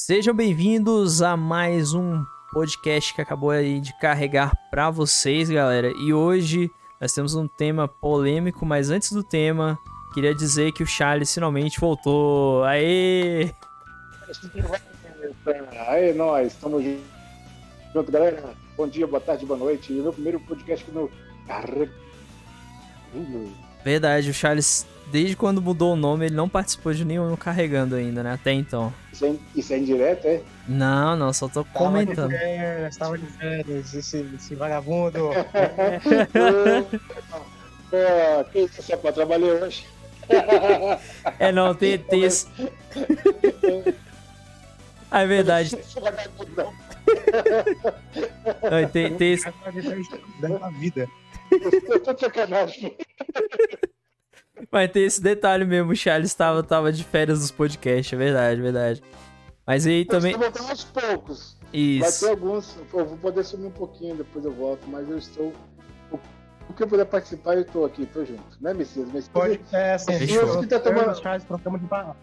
Sejam bem-vindos a mais um podcast que acabou aí de carregar para vocês, galera. E hoje nós temos um tema polêmico, mas antes do tema, queria dizer que o Charles finalmente voltou. Aê! Aê, nós, estamos junto, galera. Bom dia, boa tarde, boa noite. E meu primeiro podcast no Verdade, o Charles, desde quando mudou o nome, ele não participou de nenhum carregando ainda, né? Até então. Isso é, isso é indireto, é? Não, não, só tô comentando. Estava dizendo, esse, esse vagabundo. Pô, que isso, você pode trabalhar hoje? É, não, tem, tem esse. Ah, é verdade. Não, tem, tem esse. da vida. Eu tô de sacanagem. Mas tem esse detalhe mesmo, o Charles tava, tava de férias dos podcasts, é verdade, é verdade. Mas aí também. Eu estou voltando aos poucos. Vai Isso. ter alguns, eu vou poder sumir um pouquinho, depois eu volto, mas eu estou. O que eu puder participar, eu estou aqui, tô junto. Né, Messias? Messias Pode, é, assim, Fechou. eu, Você tá eu e tomando- o Charles trocamos de barra.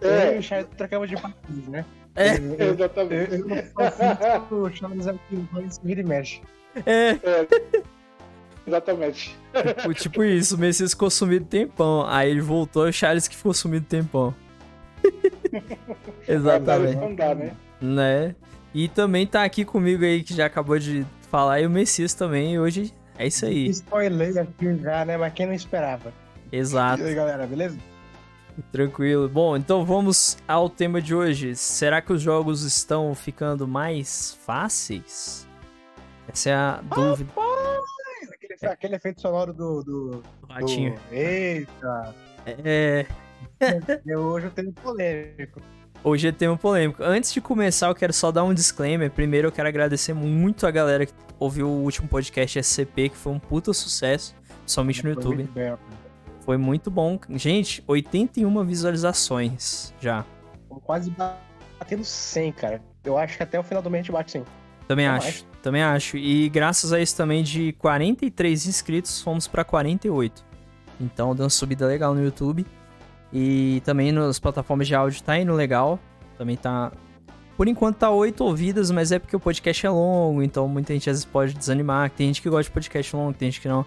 É. Eu e o Charles trocamos de partidos, né? É. Eu, eu, Exatamente. eu, eu não faço o Charles é o que vira e mexe. É, Exatamente. tipo, tipo isso, o Messias ficou sumido tempão. Aí ele voltou e o Charles que ficou sumido tempão. Exatamente. Não dá, né? Né? E também tá aqui comigo aí, que já acabou de falar, e o Messias também. E hoje é isso aí. Spoiler aqui já, né? Mas quem não esperava. Exato. E aí, galera, beleza? Tranquilo. Bom, então vamos ao tema de hoje. Será que os jogos estão ficando mais fáceis? Essa é a dúvida Aquele, aquele efeito sonoro do. do, do ratinho. do... Eita! É, Eu, hoje eu tenho polêmico. hoje é tema polêmico. Antes de começar, eu quero só dar um disclaimer. Primeiro, eu quero agradecer muito a galera que ouviu o último podcast SCP, que foi um puta sucesso, somente no Foi YouTube. muito bem, ó. Foi muito bom. Gente, 81 visualizações já. Quase batendo 100, cara. Eu acho que até o final do mês a gente bate 100. Também Não acho, também acho. E graças a isso também de 43 inscritos, fomos pra 48. Então deu uma subida legal no YouTube. E também nas plataformas de áudio tá indo legal. Também tá. Por enquanto tá 8 ouvidas, mas é porque o podcast é longo, então muita gente às vezes pode desanimar. Tem gente que gosta de podcast longo, tem gente que não.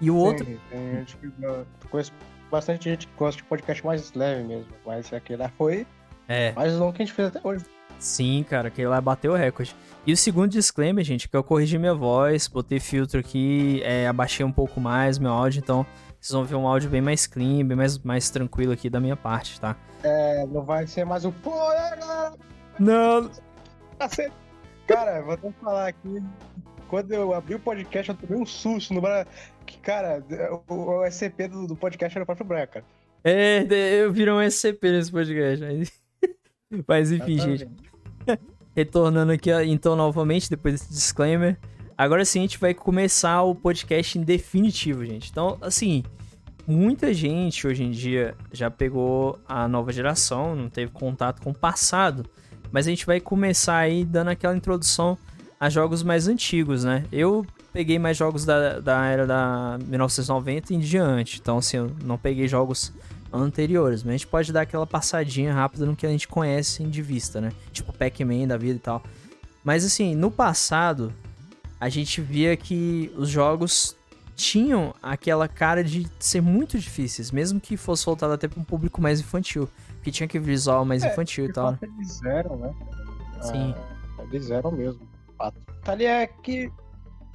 E o outro. Tem, tem gente que conheço bastante gente que gosta de podcast mais leve mesmo. Mas aquele lá foi É. mais longo que a gente fez até hoje. Sim, cara, aquele lá bateu o recorde. E o segundo disclaimer, gente, que eu corrigi minha voz, botei filtro aqui, é, abaixei um pouco mais meu áudio, então vocês vão ver um áudio bem mais clean, bem mais, mais tranquilo aqui da minha parte, tá? É, não vai ser mais um. Pô, é, galera! Não! cacete." Cara, vou até falar aqui. Quando eu abri o podcast, eu tomei um susto no. Que, cara, o, o SCP do, do podcast era o próprio cara. É, eu virei um SCP nesse podcast. Mas, mas enfim, gente. Retornando aqui, então, novamente, depois desse disclaimer. Agora sim, a gente vai começar o podcast em definitivo, gente. Então, assim, muita gente hoje em dia já pegou a nova geração, não teve contato com o passado. Mas a gente vai começar aí dando aquela introdução a jogos mais antigos, né? Eu peguei mais jogos da, da era da 1990 em diante. Então, assim, eu não peguei jogos anteriores, mas a gente pode dar aquela passadinha rápida no que a gente conhece de vista, né? Tipo Pac-Man da vida e tal. Mas assim, no passado, a gente via que os jogos tinham aquela cara de ser muito difíceis, mesmo que fosse voltado até para um público mais infantil, porque tinha aquele visual mais É, infantil e tal. né? eles eram, né? Sim. Ah, eles eram mesmo. fato. Ali é que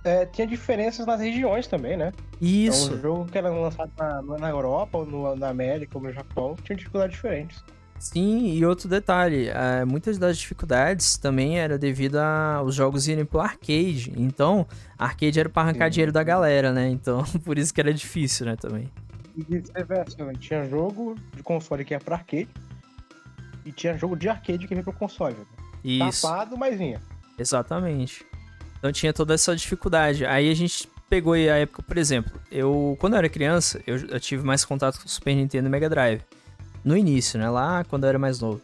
é, tinha diferenças nas regiões também, né? Isso. Então, um jogo que era lançado na, na Europa, ou no, na América, ou no Japão, tinha dificuldades diferentes. Sim, e outro detalhe, eh, muitas das dificuldades também era devido aos jogos irem pro arcade. Então, arcade era pra arrancar Sim. dinheiro da galera, né? Então, por isso que era difícil, né, também. E vice-versa, né? tinha jogo de console que ia pra arcade, e tinha jogo de arcade que vinha pro console. Né? Isso. Tapado, mas vinha. Exatamente. Então tinha toda essa dificuldade. Aí a gente pegou aí a época, por exemplo, eu quando eu era criança, eu, eu tive mais contato com o Super Nintendo e Mega Drive. No início, né? Lá quando eu era mais novo.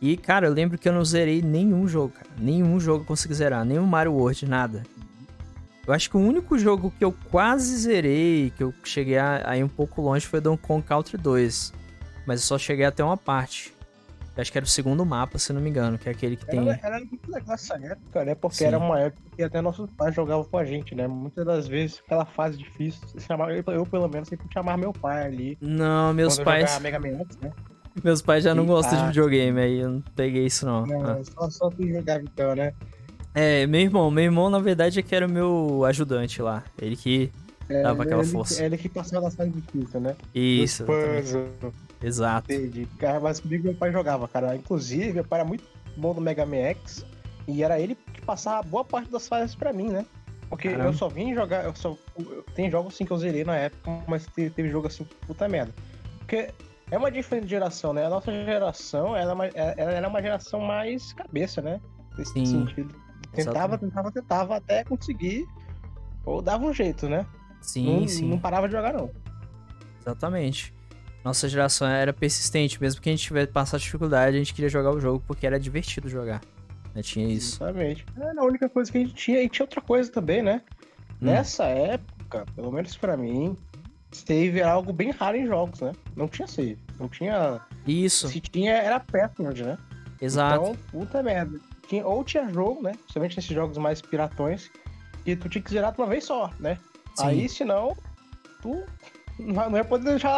E, cara, eu lembro que eu não zerei nenhum jogo, cara. Nenhum jogo eu consegui zerar. Nenhum Mario World, nada. Eu acho que o único jogo que eu quase zerei, que eu cheguei a, a ir um pouco longe, foi Donkey Kong Country 2. Mas eu só cheguei até uma parte. Acho que era o segundo mapa, se não me engano, que é aquele que tem. Era, era muito legal essa época, né? Porque Sim. era uma época que até nossos pais jogavam com a gente, né? Muitas das vezes, aquela fase difícil, chamava, eu, eu, pelo menos sempre chamava meu pai ali. Não, meus pais. Mega Man X, né? Meus pais já não Ih, gostam de ah. videogame, aí eu não peguei isso não. Não, Ah. só, só tu jogava então, né? É, meu irmão, meu irmão na verdade é que era o meu ajudante lá. Ele que. É, Dava aquela ele, força. Ele que passava nas fases difíceis, né? Isso, exato. entendi. Cara, mas comigo meu pai jogava, cara. Inclusive, meu pai era muito bom no Mega Man X e era ele que passava boa parte das fases pra mim, né? Porque Caramba. eu só vim jogar, eu só. eu- Tem jogos assim que eu zerei na época, mas teve, teve jogo assim, puta merda. Porque é uma diferente geração, né? A nossa geração ela, é uma- ela era uma geração mais cabeça, né? Nesse Sim. sentido. Tentava, Exatamente. tentava, tentava até conseguir. Ou dava um jeito, né? Sim, não, sim. não parava de jogar, não. Exatamente. Nossa geração era persistente, mesmo que a gente tivesse passado dificuldade, a gente queria jogar o jogo porque era divertido jogar. Né? Tinha isso. Exatamente. Era a única coisa que a gente tinha. E tinha outra coisa também, né? Hum. Nessa época, pelo menos pra mim, save era algo bem raro em jogos, né? Não tinha save. Não tinha. Isso, Se tinha, era password, né? exato. Então, puta merda. Tinha, ou tinha jogo, né? Principalmente nesses jogos mais piratões, que tu tinha que zerar de uma vez só, né? Sim. Aí, senão, tu não ia poder deixar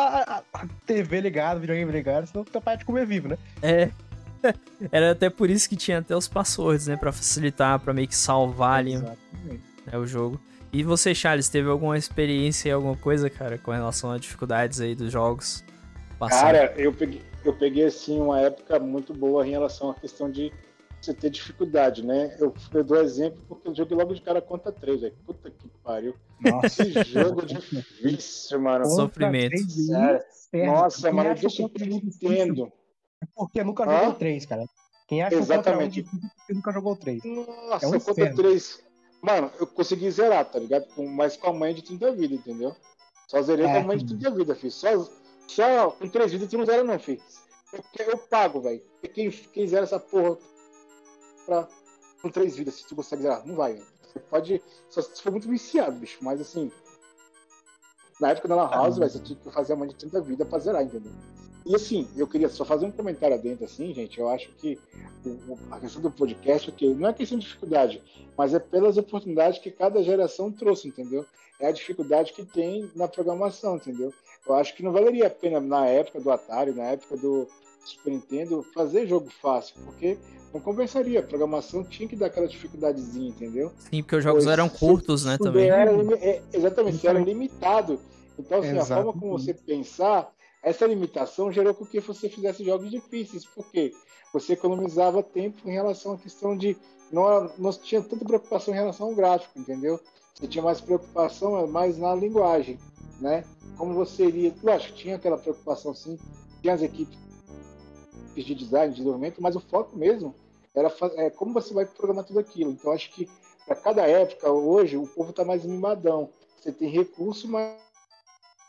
a, TV ligada, o videogame ligado, senão tu teu pai te comer vivo, né? É. Era até por isso que tinha até os passwords, né? Pra facilitar, pra meio que salvar ali né, o jogo. E você, Charles, teve alguma experiência e alguma coisa, cara, com relação a dificuldades aí dos jogos? passados? Cara, eu peguei, eu peguei assim uma época muito boa em relação à questão de você ter dificuldade, né? Eu, eu dou exemplo porque eu joguei logo de cara contra 3, velho. Puta que pariu. Nossa. Esse jogo difícil, mano. Sofrimento. Sério. Nossa, mano, eu que eu difícil entendo. é Porque nunca jogou três, cara. Quem acha Exatamente. é porque nunca jogou três. Nossa, É um inferno. 3. Mano, eu consegui zerar, tá ligado? Com, mas com a mãe de 30 vidas, entendeu? Só zerei com É, a mãe de 30 vidas, filho. Só, só com 3 vidas tu não zera, não, filho. Porque eu pago, velho. Quem, quem zera essa porra pra, com 3 vidas, se tu consegue zerar? Não vai, velho. Você pode. Só se tu for muito viciado, bicho. Mas assim. Na época da Lan House, Ah. velho, você tinha que fazer a mãe de 30 vidas pra zerar, entendeu? E assim, eu queria só fazer um comentário adentro, assim, gente. Eu acho que a questão do podcast, que não é questão de dificuldade, mas é pelas oportunidades que cada geração trouxe, entendeu? É a dificuldade que tem na programação, entendeu? Eu acho que não valeria a pena na época do Atari, na época do Super Nintendo, fazer jogo fácil, porque não compensaria. A programação tinha que dar aquela dificuldadezinha, entendeu? Sim, porque os jogos Pois, eram se- curtos, né, se também. Era, é, exatamente, era limitado. Então, assim, a forma como Exatamente. você pensar, essa limitação gerou com que você fizesse jogos difíceis, porque você economizava tempo em relação à questão de. Não, não tinha tanta preocupação em relação ao gráfico, entendeu? Você tinha mais preocupação mais na linguagem, né? Como você iria. Lógico, tinha aquela preocupação, sim, tinha as equipes de design, de desenvolvimento, mas o foco mesmo era é, como você vai programar tudo aquilo. Então, acho que para cada época, hoje, o povo está mais mimadão. Você tem recurso, mas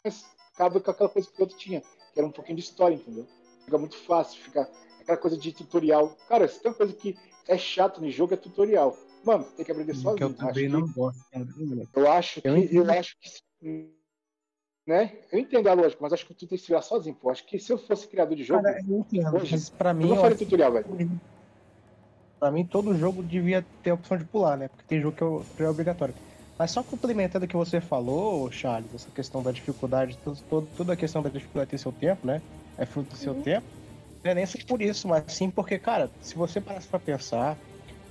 mas cabe com aquela coisa que o outro tinha, que era um pouquinho de história, entendeu? Fica muito fácil, fica aquela coisa de tutorial. Cara, se tem uma coisa que é chato no jogo, é tutorial. Mano, você tem que aprender sozinho. Que eu acho também que- não gosto, cara. eu acho que, Eu acho que, né? Eu entendo a lógica, mas acho que tu tem que se virar sozinho, pô. Acho que se eu fosse criador de jogo, Cara, eu entendo, Hoje, mas pra eu mim, não eu faria acho tutorial, velho. pra mim, todo jogo devia ter a opção de pular, né? Porque tem jogo que é é obrigatório. Mas só complementando o que você falou, Charles, essa questão da dificuldade, todo- toda a questão da dificuldade tem seu tempo, né? É fruto do seu Uhum. tempo. Não é nem só por isso, mas sim porque, cara, se você parasse pra pensar,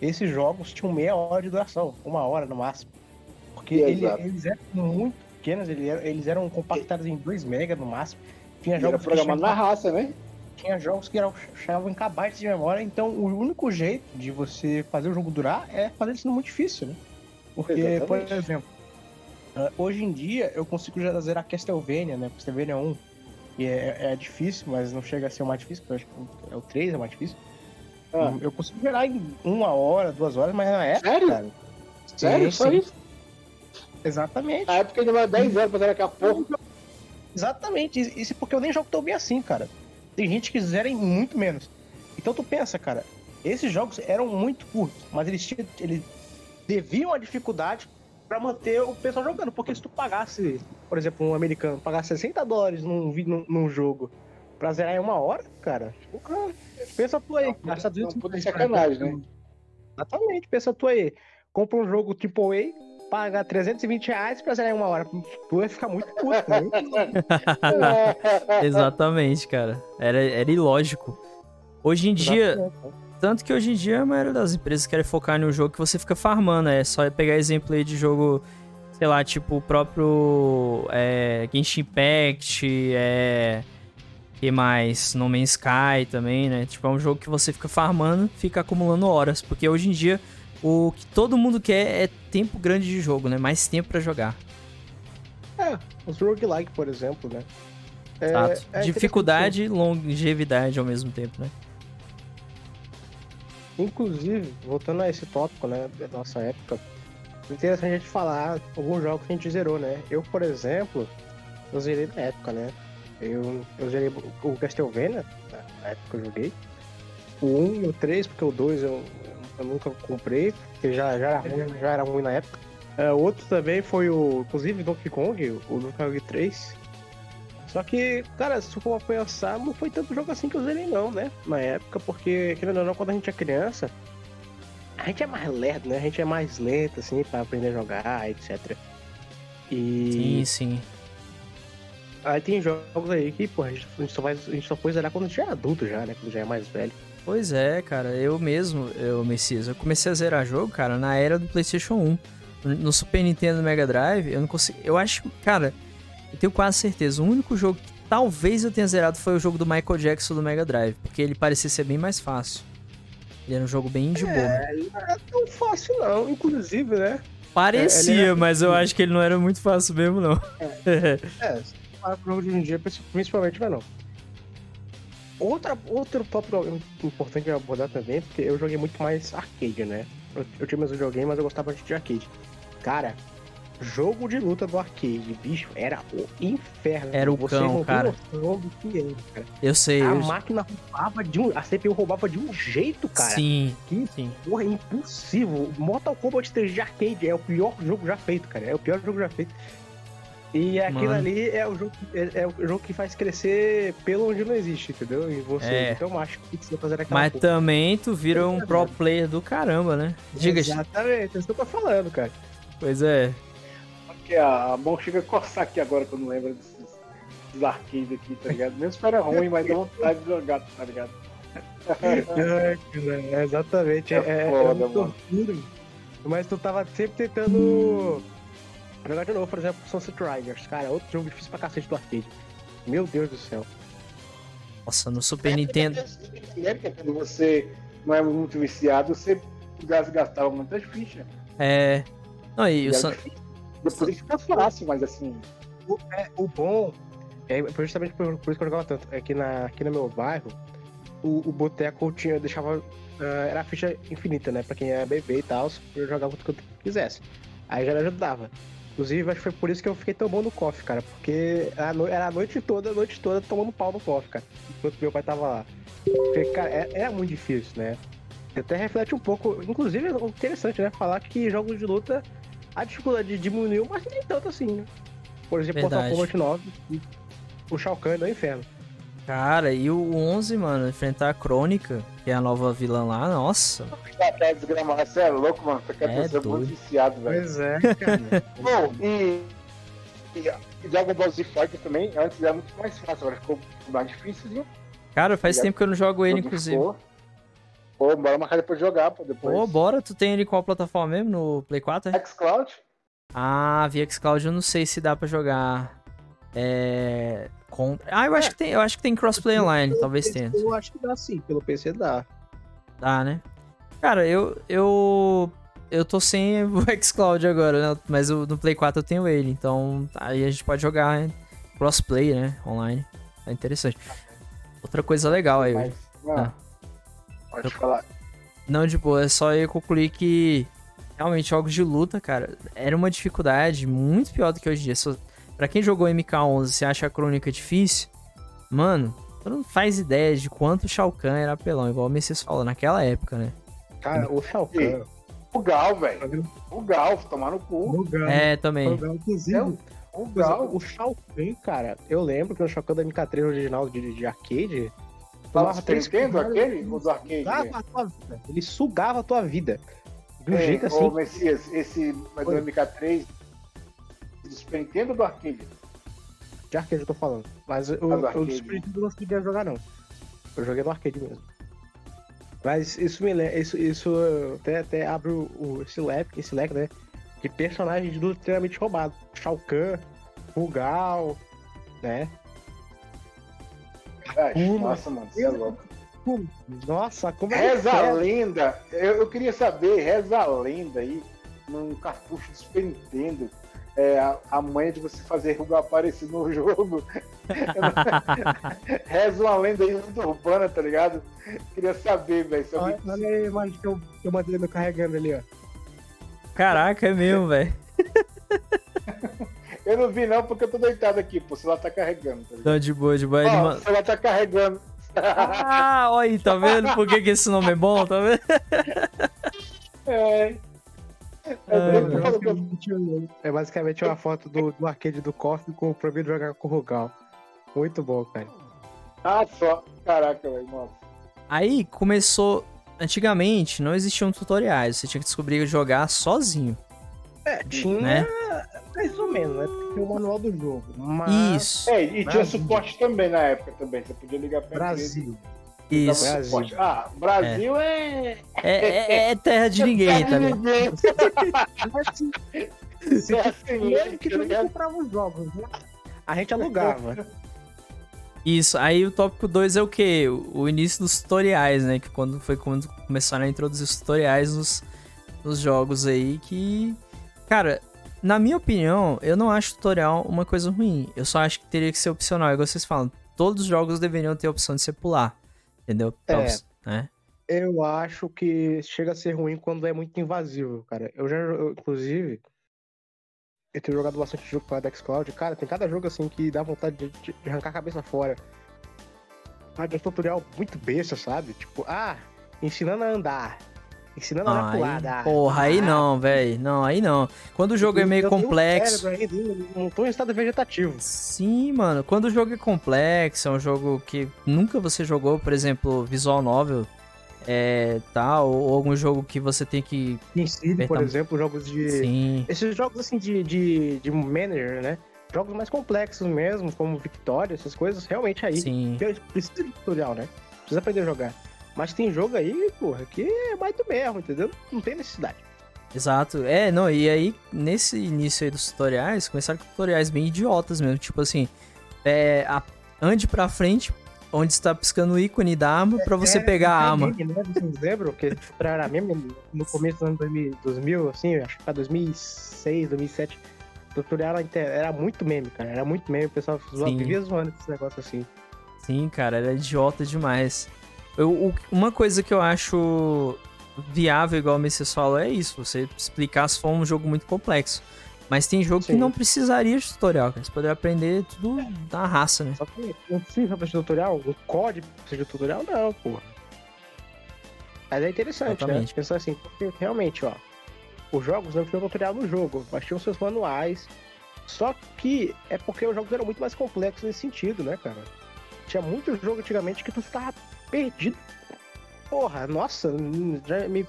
esses jogos tinham meia hora de duração, uma hora no máximo. Porque ele- Exato. eles eram muito pequenos, eles eram, eles eram compactados em 2 mega no máximo. Tinha E Era jogos que programado na raça, né? tinha jogos que eram, chegavam em kbytes de memória, então o único jeito de você fazer o jogo durar é fazer isso muito difícil, né? Porque, por Exatamente. exemplo, ah, hoje em dia eu consigo já zerar Castlevania, né? Castlevania 1, que é, é difícil, mas não chega a ser o mais difícil, porque eu acho que é o 3 é o mais difícil. Ah, Eu consigo zerar em uma hora, duas horas, mas na época, Sério? cara, sério? sim, Só sim. isso? Exatamente. Na época vai 10 anos pra zerar aquela porra. Exatamente, isso é porque eu nem jogo tão bem assim, cara. Tem gente que zera em muito menos. Então tu pensa, cara, esses jogos eram muito curtos, mas eles, tinham, eles deviam a dificuldade pra manter o pessoal jogando. Porque se tu pagasse, por exemplo, um americano pagasse 60 dólares num, num, num jogo pra zerar em uma hora, cara. Porra, pensa tu aí, Não, 250 puta sacanagem, né? Exatamente, pensa tu aí. Compra um jogo AAA, paga 320 reais pra zerar em uma hora. Tu vai ficar muito puto, né? Exatamente, cara. Era, era ilógico. Hoje em dia, tanto que hoje em dia a maioria das empresas querem focar no jogo que você fica farmando. É só pegar exemplo aí de jogo, sei lá, tipo o próprio é, Genshin Impact, é. que mais? No Man's Sky também, né? Tipo, é um jogo que você fica farmando, fica acumulando horas. Porque hoje em dia o que todo mundo quer é tempo grande de jogo, né? Mais tempo pra jogar. Os roguelike, por exemplo, né? É- Exato. é Dificuldade e longevidade ao mesmo tempo, né? Inclusive, voltando a esse tópico, né, da nossa época, interessante a gente falar alguns jogos que a gente zerou, né? Eu, por exemplo, eu zerei na época, né? Eu, eu zerei o Castlevania, na- na época que eu joguei. O 1 e o 3, porque o 2 eu, eu nunca comprei, porque já, já, era, ruim, já era ruim na época. É, outro também foi o, inclusive, Donkey Kong, o Donkey Kong 3. Só que, cara, se for pensar, não foi tanto jogo assim que eu zerei não, né? Na época, porque, querendo ou não, quando a gente é criança, a gente é mais lerdo, né? A gente é mais lento, assim, pra aprender a jogar, etc. E Sim, sim. aí tem jogos aí que, pô, a gente, a gente só vai, a gente só foi zerar quando a gente é adulto já, né? Quando já é mais velho. Pois é, cara, eu mesmo, eu, Messias, eu comecei a zerar jogo, cara, na era do PlayStation 1. No Super Nintendo Mega Drive, eu não consigo. Eu acho, cara, eu tenho quase certeza. O único jogo que talvez eu tenha zerado foi o jogo do Michael Jackson do Mega Drive, porque ele parecia ser bem mais fácil. Ele era um jogo bem de boa. Não é tão fácil não, inclusive, né? Parecia, era- mas eu acho que ele não era muito fácil mesmo, não. É, se para pro jogo de em dia, principalmente vai não. Outra, outro tópico importante de abordar também, porque eu joguei muito mais arcade, né? Eu, eu tinha meus videogames, mas eu gostava de arcade. Cara, jogo de luta do arcade, bicho, era o inferno. Era o Você cão, cara. que era, cara. eu sei. A eu... máquina roubava de um. A CPU roubava de um jeito, cara. Sim, Que sim. porra, é impossível. Mortal Kombat 3 de arcade é o pior jogo já feito, cara. É o pior jogo já feito. E aquilo Mano. ali é o, jogo, é, é o jogo que faz crescer pelo onde não existe, entendeu? E você, É. então eu acho que precisa fazer aquela Mas porra. também tu vira um pro player do caramba, né? Diga, Exatamente, é isso que eu tô falando, cara. pois é. Porque a mão chega a coçar aqui agora quando lembra desses, desses arcades aqui, tá ligado? Mesmo se era ruim, mas dá vontade de jogar, tá ligado? É, cara, exatamente. É, É é, foda, é uma mano. tortura. Mas tu tava sempre tentando jogar de novo, por exemplo, Sunset Riders. Cara, outro jogo difícil pra cacete do arcade. Meu Deus do céu. Nossa, no Super Nintendo. América, quando você não é muito viciado, você gas- gastava muitas fichas. É. Não, e E o Sun-. Depois fica fácil, mas assim. O, é, o bom, é foi justamente por, por isso que eu jogava tanto, é que na, aqui no meu bairro, o, o boteco tinha, deixava. ah, era a ficha infinita, né? Pra quem ia beber e tal, eu jogava o que eu quisesse. Aí já ajudava. Inclusive, acho que foi por isso que eu fiquei tão bom no coffee, cara. Porque era a noite toda, a noite toda tomando pau no coffee, cara. Enquanto meu pai tava lá. Porque, cara, é- era muito difícil, né? Até reflete um pouco. Inclusive, é interessante, né? Falar que jogos de luta a dificuldade diminuiu, mas nem tanto assim, né? Por exemplo, Mortal. Kombat 9, e o Shao Kahn é do inferno. Cara, e o 11, mano, enfrentar a Crônica, que é a nova vilã lá, nossa. Tá desgramado. Você é louco, mano. Você quer É pessoa muito viciado, velho. Pois é, cara. Bom, e, e, e Dragon Ball Z Fighter também, antes era muito mais fácil, agora ficou mais difícil, viu? Cara, faz Obrigado. tempo que eu não jogo ele, inclusive. Pô, bora marcar depois de jogar, pô, depois. Pô, bora, tu tem ele qual plataforma mesmo? No Play 4? É? xCloud? Ah, VxCloud eu não sei se dá pra jogar. É. Com... Ah, eu acho que tem, eu acho que tem crossplay online, talvez tenha. Eu acho que dá sim, pelo PC dá. Dá, né? Cara, eu. Eu. Eu tô sem o xCloud agora, né? Mas o- no Play 4 eu tenho ele. Então aí a gente pode jogar né? crossplay, né? Online. É interessante. Outra coisa legal aí. Mas, não. Ah. Pode falar. Não, de boa, é só eu concluir que realmente jogos de luta, cara, era uma dificuldade muito pior do que hoje em dia. Se- Pra quem jogou MK11 você acha a crônica difícil, mano, tu não faz ideia de quanto o Shao Kahn era apelão, igual o Messias falou, naquela época, né? Cara, o Shao Kahn. O Gal, velho. O Gal, tomar no cu. O Gal. É, também. o Gal, inclusive, O Shao Kahn, cara, eu lembro que no Shao Kahn da MK3 original de, de arcade. Fala três Nintendo, aquele? O do arcade? Sugava a tua vida. Ele sugava a tua vida. De um É, jeito assim. Ô, Messias, esse mas do Oi. MK3 do Super Nintendo ou do arcade? De arcade eu tô falando. Mas eu, Ah, do eu do arcade. Super Nintendo não conseguia jogar, não. Eu joguei no arcade mesmo. Mas isso me lembra. Isso, isso até, até abre o, o- esse, leque, esse leque, né? De personagens de luta extremamente roubado. Shao Kahn, Rugal, né? Ai, nossa, mano, você é louco. Nossa, como é Reza que a é? lenda, eu, eu queria saber, reza a lenda aí, num cartucho do Super Nintendo, é, a, manha de você fazer Rugal aparecer no jogo. reza uma lenda aí muito urbana, tá ligado? Queria saber, velho. Olha olha aí a imagem que eu, que eu mandei no carregando ali, ó. Caraca, é mesmo, velho. Eu não vi não, porque eu tô deitado aqui, pô, o celular tá carregando, tá ligado? Não, de boa, de boa. Ó, ma- o celular tá carregando. Ah, olha aí, tá vendo por que, que esse nome é bom, tá vendo? É. É, Ah, é basicamente uma foto do, do arcade do KOF com o proibido jogar com o Rugal. Muito bom, cara. Ah, só. Caraca, velho. Aí começou. Antigamente não existiam tutoriais, você tinha que descobrir jogar sozinho, É, tinha né? mais ou menos, né? Porque tem o manual do jogo. Mas Isso, É, e tinha Brasil. suporte também na época também. Você podia ligar pra Brasil. empresa isso. Brasil. suporte. Ah, Brasil é. É, é- é terra de ninguém, tá ligado? Assim, É assim, que tá não ligado? comprava os jogos, né? A gente alugava. Isso, aí o tópico 2 é o quê? O o início dos tutoriais, né? Que quando foi quando começaram a introduzir os tutoriais nos, nos jogos aí, que. Cara, na minha opinião, eu não acho tutorial uma coisa ruim. Eu só acho que teria que ser opcional. Igual vocês falam, todos os jogos deveriam ter a opção de você pular. Entendeu? Pra É. né? Eu acho que chega a ser ruim quando é muito invasivo, cara. Eu já, eu, inclusive, eu tenho jogado bastante jogo com a Dexcloud. Cara, tem cada jogo assim que dá vontade de, de- de arrancar a cabeça fora. Ah, de um tutorial muito besta, sabe? Tipo, ah, ensinando a andar. Ensinando a dar Aí, pulada. porra, aí Ah, não, velho. Não, aí não. Quando o jogo é meio complexo. ainda, Não tô em estado vegetativo. Sim, mano. Quando o jogo é complexo, é um jogo que nunca você jogou, por exemplo, visual novel, é, tal, ou algum jogo que você tem que. Si, por exemplo, jogos de. Sim, Esses jogos assim de, de, de manager, né? Jogos mais complexos mesmo, como Victoria, essas coisas, realmente aí. sim. Precisa de tutorial, né? Precisa aprender a jogar. Mas tem jogo aí, porra, que é mais do mesmo, entendeu? Não tem necessidade. Exato. É, não, e aí, nesse início aí dos tutoriais, começaram com tutoriais bem idiotas mesmo. Tipo assim, é, a- ande pra frente, onde está piscando o ícone da arma, pra você Era- pegar a arma. Meme, né? Vocês lembram que era meme no começo do ano 2000, 2000 assim, acho que era 2006, 2007. O tutorial era, muito meme, cara. Era muito meme. O pessoal vivia zoando esse negócio assim. Sim, cara, era idiota demais. Eu, uma coisa que eu acho viável, igual o Messias falou, é isso. Você explicar se for um jogo muito complexo. Mas tem jogo que Sim. não precisaria de tutorial, cara. Você poderia aprender tudo na raça, né? Só que não precisa fazer tutorial? O código precisa de tutorial? Não, porra. Mas é interessante, né? Exatamente. Pensar assim, porque realmente, ó, os jogos não tinham tutorial no jogo, mas tinham seus manuais. Só que é porque os jogos eram muito mais complexos nesse sentido, né, cara? Tinha muito jogo antigamente que tu ficava perdido. Porra, nossa, já me.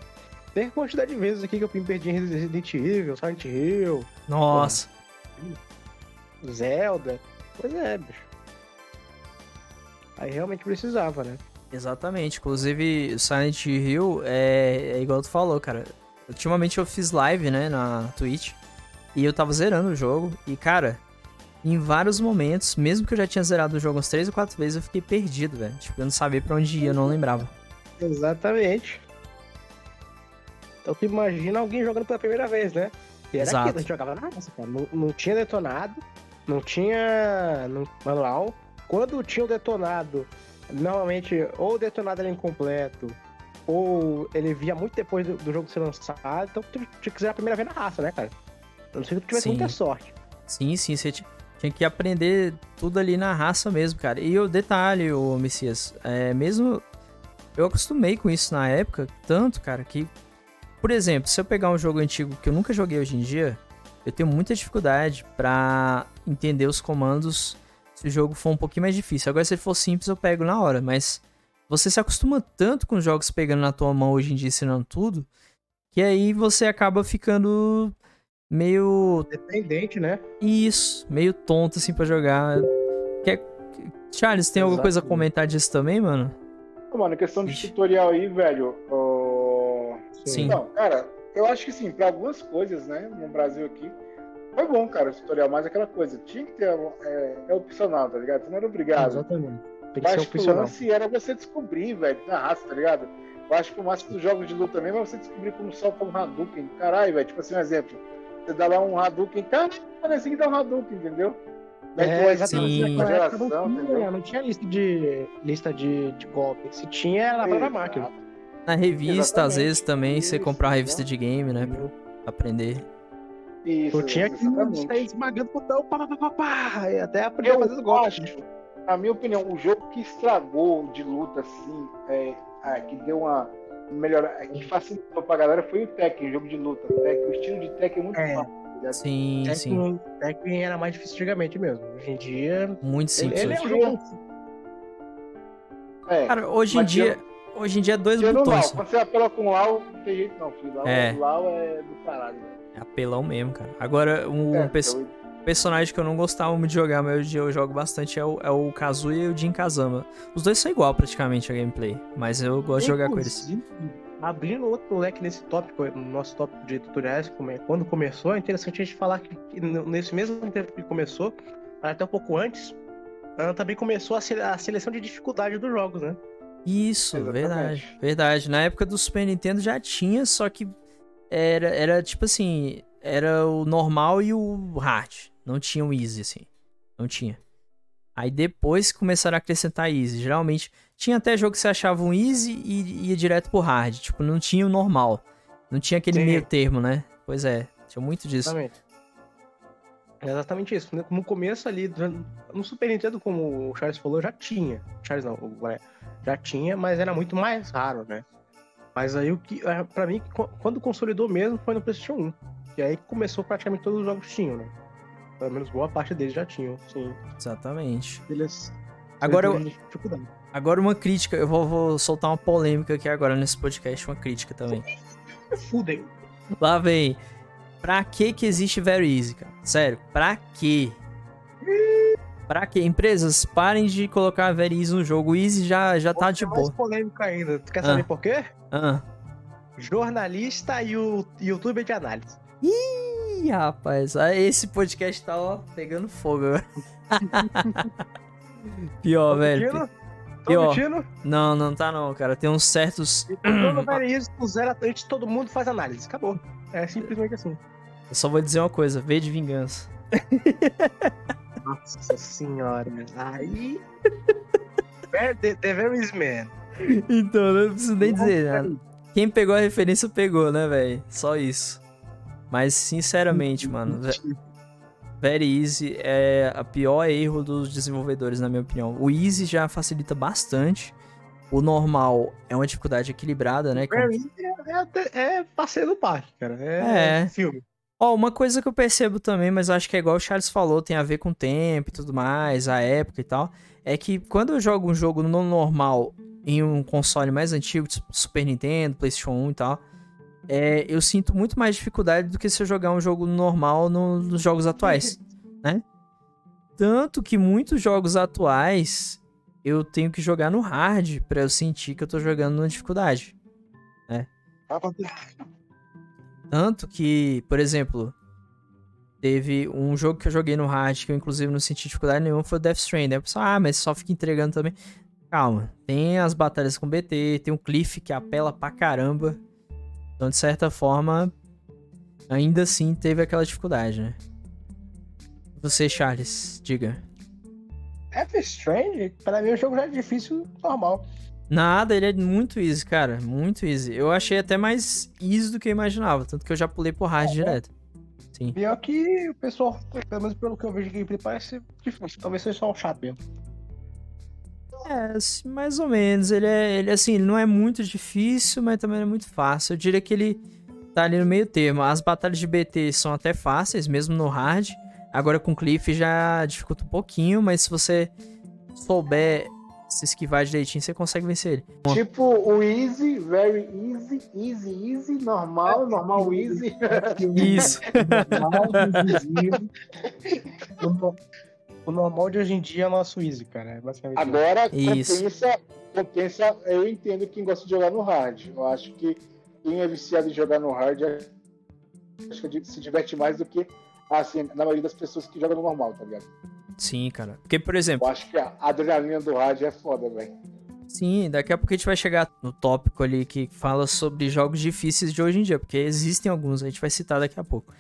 Tem quantidade de vezes aqui que eu me perdi em Resident Evil, Silent Hill, Nossa. Zelda. Pois é, bicho. Aí realmente precisava, né? Exatamente. Inclusive, Silent Hill é, é igual tu falou, cara. Ultimamente eu fiz live, né, na Twitch. E eu tava zerando o jogo. E, cara, em vários momentos, mesmo que eu já tinha zerado o jogo umas 3 ou 4 vezes, eu fiquei perdido, velho. Tipo, eu não sabia pra onde ir, eu não lembrava. Exatamente. Então tu imagina alguém jogando pela primeira vez, né? E era Exato. aquilo, a gente jogava na raça, cara. Não, não tinha detonado, não tinha manual. Quando tinha o detonado, normalmente ou o detonado era incompleto, ou ele via muito depois do, do jogo ser lançado, então tu tinha que zerar a primeira vez na raça, né, cara? A não ser que tu tivesse Sim. muita sorte. Sim, sim, você ti- tinha que aprender tudo ali na raça mesmo, cara. E o detalhe, o Messias, é mesmo. Eu acostumei com isso na época, tanto, cara, que. Por exemplo, se eu pegar um jogo antigo que eu nunca joguei hoje em dia, eu tenho muita dificuldade pra entender os comandos se o jogo for um pouquinho mais difícil. Agora, se for simples, eu pego na hora, mas você se acostuma tanto com os jogos pegando na tua mão hoje em dia, ensinando tudo, que aí você acaba ficando meio. Dependente, né? Isso, meio tonto assim pra jogar. Quer... Charles, tem alguma coisa a comentar disso também, mano? Mano, questão de tutorial aí, velho. Oh... Sim. Não, cara, eu acho que sim, pra algumas coisas, né, no Brasil aqui, foi bom, cara, o tutorial, mas aquela coisa, tinha que ter, é, é opcional, tá ligado? Você não era obrigado. Exatamente. Tem que Eu ser acho que o opcional. lance era você descobrir, velho, na raça, tá ligado? Eu acho que o máximo dos jogos de luta mesmo é você descobrir como solta um Hadouken. Caralho, velho, tipo assim, um exemplo. Você dá lá um Hadouken, cara, parece que dá um Hadouken, entendeu? É, exatamente. Naquela geração, não, tinha, não tinha lista de lista de, de golpe. Se tinha, era na própria máquina. Na revista, às Exatamente. vezes também, você Isso, comprar uma revista né? de game, né? Pra aprender. Isso, Eu tinha que sair esmagando o botão, pá, pá, pá, pá, e até aprender a fazer os Eu golpes. na minha opinião, o jogo que estragou de luta, assim, é, é, que deu uma melhor, é, que facilitou pra galera foi o Tekken, jogo de luta. O, Tekken, o estilo de Tekken é muito É. fácil. tá? Sim, sim. Tekken, Tekken era mais difícil antigamente mesmo. Hoje em dia. Muito simples. Ele, ele é hoje. um jogo. É. Cara, hoje em dia. Hoje em dia é dois Lau, botões. quando você apela com o Lau, não tem jeito não, filho. Lau É. Lau é do caralho, velho. É apelão mesmo, cara. Agora, um É, perso- eu- personagem que eu não gostava muito de jogar, mas hoje eu jogo bastante é o, é o Kazuya e o Jin Kazama. Os dois são igual praticamente a gameplay, mas eu gosto de jogar com eles. Abrindo outro leque nesse tópico, no nosso tópico de tutoriais, como é- quando começou, é interessante a gente falar que, nesse mesmo tempo que começou, até um pouco antes, também começou a seleção de dificuldade dos jogos, né? Isso, Exatamente. verdade. Verdade. Na época do Super Nintendo já tinha, só que era, era tipo assim, era o normal e o hard. Não tinha o easy, assim. Não tinha. Aí depois começaram a acrescentar easy. Geralmente, tinha até jogo que você achava um easy e ia direto pro hard. Tipo, não tinha o normal. Não tinha aquele Sim. meio termo, né? Pois é, tinha muito disso. Exatamente. É exatamente isso. No começo ali, no Super Nintendo, como o Charles falou, já tinha. Charles não, já tinha, mas era muito mais raro, né? Mas aí o que, eh, pra mim, quando consolidou mesmo foi no PlayStation 1. E aí começou praticamente todos os jogos tinham, né? Pelo menos boa parte deles já tinham, sim. Exatamente. Eles. Agora eu-. Agora uma crítica, eu vou, vou soltar uma polêmica aqui agora nesse podcast, uma crítica também. Fudem. Lá vem. Pra que que existe Very Easy, cara? Sério, pra quê? Pra quê? Empresas, parem de colocar Very Easy no jogo. Easy já, já tá de mais boa. polêmica ainda. Tu quer Ah. saber por quê? Ah. Jornalista e o youtuber de análise. Ih, rapaz, ah, esse podcast tá, ó, pegando fogo. Pior, velho. Tô Pior. mentindo? Não, não tá não, cara. Tem uns certos... Quando vai isso, antes, todo mundo faz análise. Acabou. É simplesmente assim. Eu só vou dizer uma coisa, V de vingança. Nossa senhora. Aí. The, the Very is Man. Então, não preciso nem dizer nada. Quem pegou a referência pegou, né, velho? Só isso. Mas, sinceramente, mano, ve- Very Easy é a pior erro dos desenvolvedores, na minha opinião. O Easy já facilita bastante. O normal é uma dificuldade equilibrada, né? Very é, é, é passeio no parque, cara. É, É. filme. Ó, uma coisa que eu percebo também, mas acho que é igual o Charles falou, tem a ver com o tempo e tudo mais, a época e tal, é que quando eu jogo um jogo no normal em um console mais antigo, tipo Super Nintendo, PlayStation 1 e tal, é, eu sinto muito mais dificuldade do que se eu jogar um jogo normal no- nos jogos atuais, né? Tanto que muitos jogos atuais eu tenho que jogar no hard pra eu sentir que eu tô jogando na dificuldade. Tanto que, por exemplo, teve um jogo que eu joguei no hard que eu inclusive não senti dificuldade nenhuma, foi o Death Stranding. Aí eu ah, mas só fica entregando também. Calma, tem as batalhas com BT, tem um Cliff que apela pra caramba. Então, de certa forma, ainda assim teve aquela dificuldade, né? Você, Charles, diga. F Strange, pra mim, o jogo já é difícil normal. Nada, ele é muito easy, cara. Muito easy. Eu achei até mais easy do que eu imaginava. Tanto que eu já pulei pro hard direto. Sim. Pior que o pessoal, pelo menos pelo que eu vejo de gameplay, parece difícil. Talvez seja só um chato mesmo. É, assim, mais ou menos. Ele é, ele assim, ele não é muito difícil, mas também não é muito fácil. Eu diria que ele tá ali no meio termo. As batalhas de BT são até fáceis, mesmo no hard. Agora com Cliff já dificulta um pouquinho, mas se você souber se esquivar direitinho, você consegue vencer ele. Tipo o easy, very easy, easy, easy, normal, normal, easy. Isso. O normal de hoje em dia é o nosso easy, cara. É basicamente. Agora, Isso. compensa, compensa, eu entendo quem gosta de jogar no hard. Eu acho que quem é viciado em jogar no hard acho que se diverte mais do que, assim, na maioria das pessoas que jogam no normal, tá ligado? Sim, cara. Porque, por exemplo, Eu acho que a adrenalina do hard é foda, velho. sim, daqui a pouco a gente vai chegar no tópico ali que fala sobre jogos difíceis de hoje em dia, porque existem alguns, a gente vai citar daqui a pouco.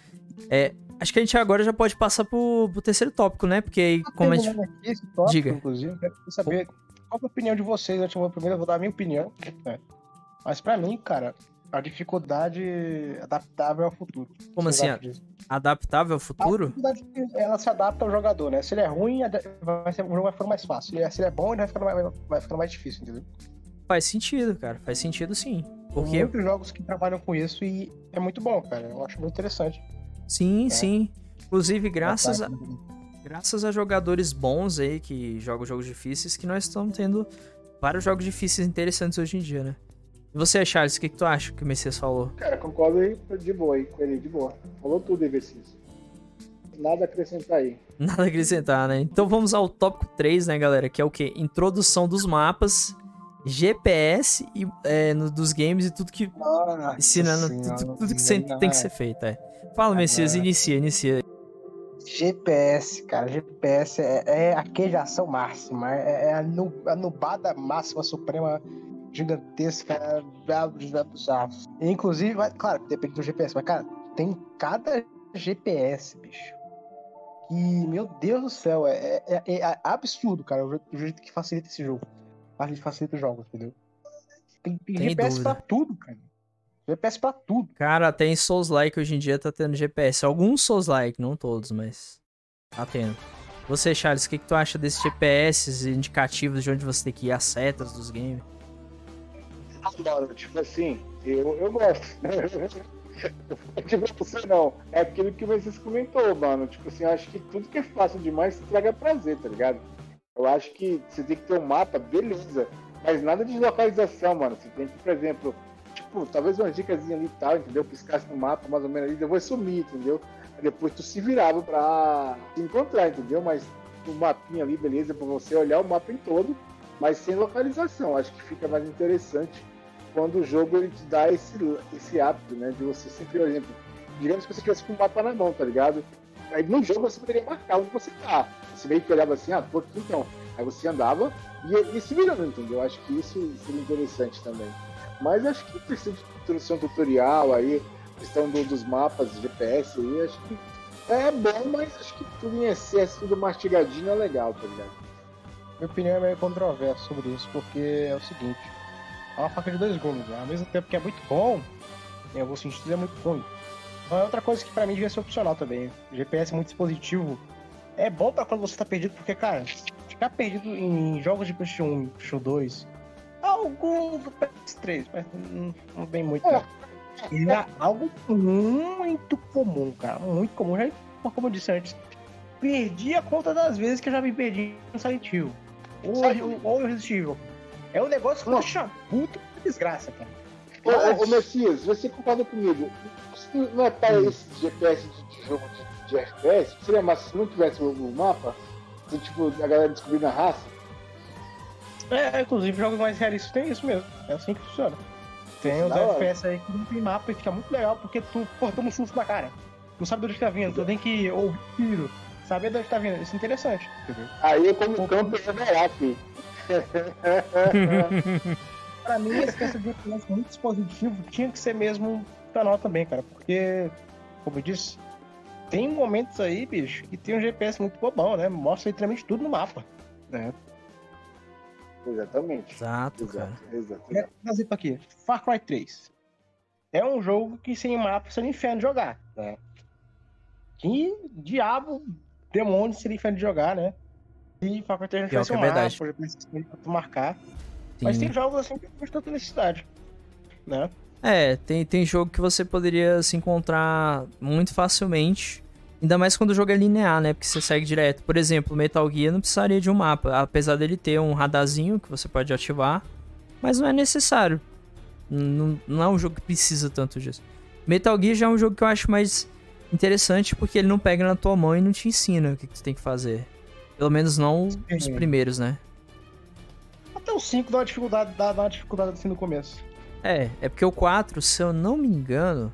É, acho que a gente agora já pode passar pro, pro terceiro tópico, né? Porque aí, como a gente. Aqui esse tópico, Diga. Inclusive, eu quero saber qual é a opinião de vocês. Eu vou- primeiro eu vou dar a minha opinião. né? Mas pra mim, cara, a dificuldade adaptável ao futuro. Como assim? Adaptável ao A futuro? dificuldade, ela se adapta ao jogador, né? Se ele é ruim, vai ser, o jogo vai ficando mais fácil. Se ele é- Se ele é bom, ele vai ficando mais, vai ficando mais difícil, entendeu? Faz sentido, cara. Faz sentido sim. Tem Porque, muitos jogos que trabalham com isso e é muito bom, cara. Eu acho muito interessante. Sim, É. sim. Inclusive, graças a, graças a jogadores bons aí que jogam jogos difíceis, que nós estamos tendo vários jogos difíceis interessantes hoje em dia, né? E você, Charles, o que, que tu acha que o Messias falou? Cara, concordo aí de boa aí com ele, de boa. Falou tudo, exercício. Nada a acrescentar aí. Nada a acrescentar, né? Então vamos ao tópico 3, né, galera? Que é o quê? Introdução dos mapas, GPS e, é, no- dos games e tudo que. Nossa Ensinando Senhora, tudo, tudo que não, tem que ser feito, é. Fala, Messias, Agora- inicia, inicia. GPS, cara, GPS é, é a queijação máxima, é, é a, nu, a nubada máxima suprema gigantesca. Inclusive, vai- claro, depende do GPS, mas, cara, tem cada GPS, bicho. Que, meu Deus do céu, é, é- é- é absurdo, cara, o jeito, que facilita esse jogo. A gente facilita os jogos, entendeu? Tem, tem Sem GPS dúvida. pra tudo, cara. GPS pra tudo. Cara, até em Souls-like hoje em dia tá tendo GPS. Alguns Souls-like, não todos, mas tá tendo. Você, Charles, o que, que tu acha desses GPS indicativos de onde você tem que ir, as setas dos games? Mano, tipo assim, eu, eu gosto. tipo, você não. É aquilo que vocês comentou, mano. Tipo assim, eu acho que tudo que é fácil demais traga prazer, tá ligado? Eu acho que você tem que ter um mapa, beleza. Mas nada de localização, mano. Você tem que, por exemplo, tipo, talvez uma dicasinha ali e tal, entendeu? Piscasse no mapa, mais ou menos ali, depois sumir, entendeu? Aí depois tu se virava pra se encontrar, entendeu? Mas um mapinha ali, beleza, pra você olhar o mapa em todo, mas sem localização. Acho que fica mais interessante quando o jogo ele te dá esse, esse hábito, né? De você sempre, por exemplo, digamos que você tivesse com o mapa na mão, tá ligado? Aí no jogo você poderia marcar onde você tá. Você meio que olhava assim, ah, tô aqui então. Aí você andava e ia se virando, entendeu? Acho que isso seria interessante também. Mas acho que precisa de introdução tutorial aí, questão do- dos mapas, GPS aí, acho que é bom, mas acho que tudo em excesso, tudo mastigadinho é legal, tá ligado? Minha opinião é meio controversa sobre isso, porque é o seguinte: é uma faca de dois gumes. Né? Ao mesmo tempo que é muito bom, em alguns sentidos é muito ruim. Então é outra coisa que pra mim devia ser opcional também. GPS é muito dispositivo. É bom pra quando você tá perdido, porque, cara, ficar perdido em jogos de PlayStation 1, PlayStation 2, alguns do PS3, mas não, não vem muito. não. E é algo muito comum, cara. Muito comum. Já, como eu disse antes, perdi a conta das vezes que eu já me perdi no Silent Hill. Ou, Evil. É um negócio que deixa puta desgraça, cara. Ô, ô, ô Messias, você concorda comigo? Se não é para esse GPS de, de jogo de, de FPS, seria massa se não tivesse o, o mapa? Se, tipo, a galera descobrindo a raça? É, inclusive jogos mais realistas tem isso mesmo. É assim que funciona. Tem hora. FPS aí que não tem mapa e fica muito legal porque tu pô, toma um susto na cara. Não sabe de onde tá vindo, tu tem que ouvir tiro, saber de onde tá vindo. Isso é interessante, entendeu? Aí eu, como campo, ia lá, filho. Pra mim, esse de FPS muito dispositivo tinha que ser mesmo canal também, cara. Porque, como eu disse, tem momentos aí, bicho, que tem um GPS muito bobão, né? Mostra literalmente tudo no mapa. Né? Exatamente. Exato, cara. Exato, exato. É, exemplo, aqui, Far Cry 3. É um jogo que sem mapa seria inferno de jogar. Né? Que diabo, demônio seria inferno de jogar, né? E Far Cry 3 não Pior tivesse que é um verdade. mapa, pra tu marcar. Mas Sim. tem jogos assim que não tem tanta necessidade. Né? É, tem, tem jogo que você poderia se encontrar muito facilmente Ainda mais quando o jogo é linear, né? Porque você segue direto. Por exemplo, Metal Gear não precisaria de um mapa. Apesar dele ter um radarzinho que você pode ativar. Mas não é necessário. Não, não é um jogo que precisa tanto disso. Metal Gear já é um jogo que eu acho mais interessante porque ele não pega na tua mão e não te ensina o que, que tu tem que fazer. Pelo menos não os primeiros, né? Até o 5 dá uma dificuldade, dá, dá uma dificuldade assim no começo. É, é porque o 4, se eu não me engano,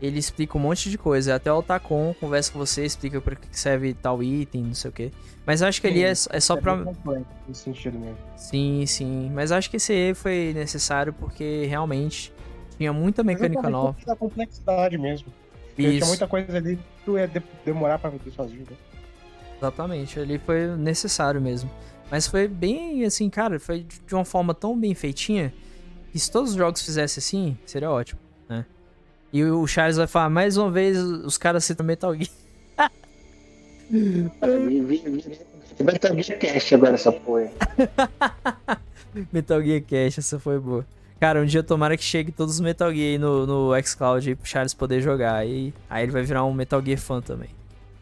ele explica um monte de coisa. Até o Altacom conversa com você, explica para que serve tal item, não sei o quê. Mas acho que sim, ali é, é só é pra. Nesse sentido mesmo. Sim, sim. Mas acho que esse aí foi necessário porque realmente tinha muita mecânica nova. Da complexidade mesmo. Isso. Tinha muita coisa ali que tu ia demorar pra ver sozinho. Né? Exatamente, ali foi necessário mesmo. Mas foi bem assim, cara, foi de uma forma tão bem feitinha que se todos os jogos fizessem assim, seria ótimo, né? E o Charles vai falar mais uma vez, os caras citam Metal Gear. Metal Gear Cash agora essa porra. Metal Gear Cash, essa foi boa. Cara, um dia tomara que chegue todos os Metal Gear aí no, no xCloud aí pro Charles poder jogar. Aí, aí ele vai virar um Metal Gear fã também.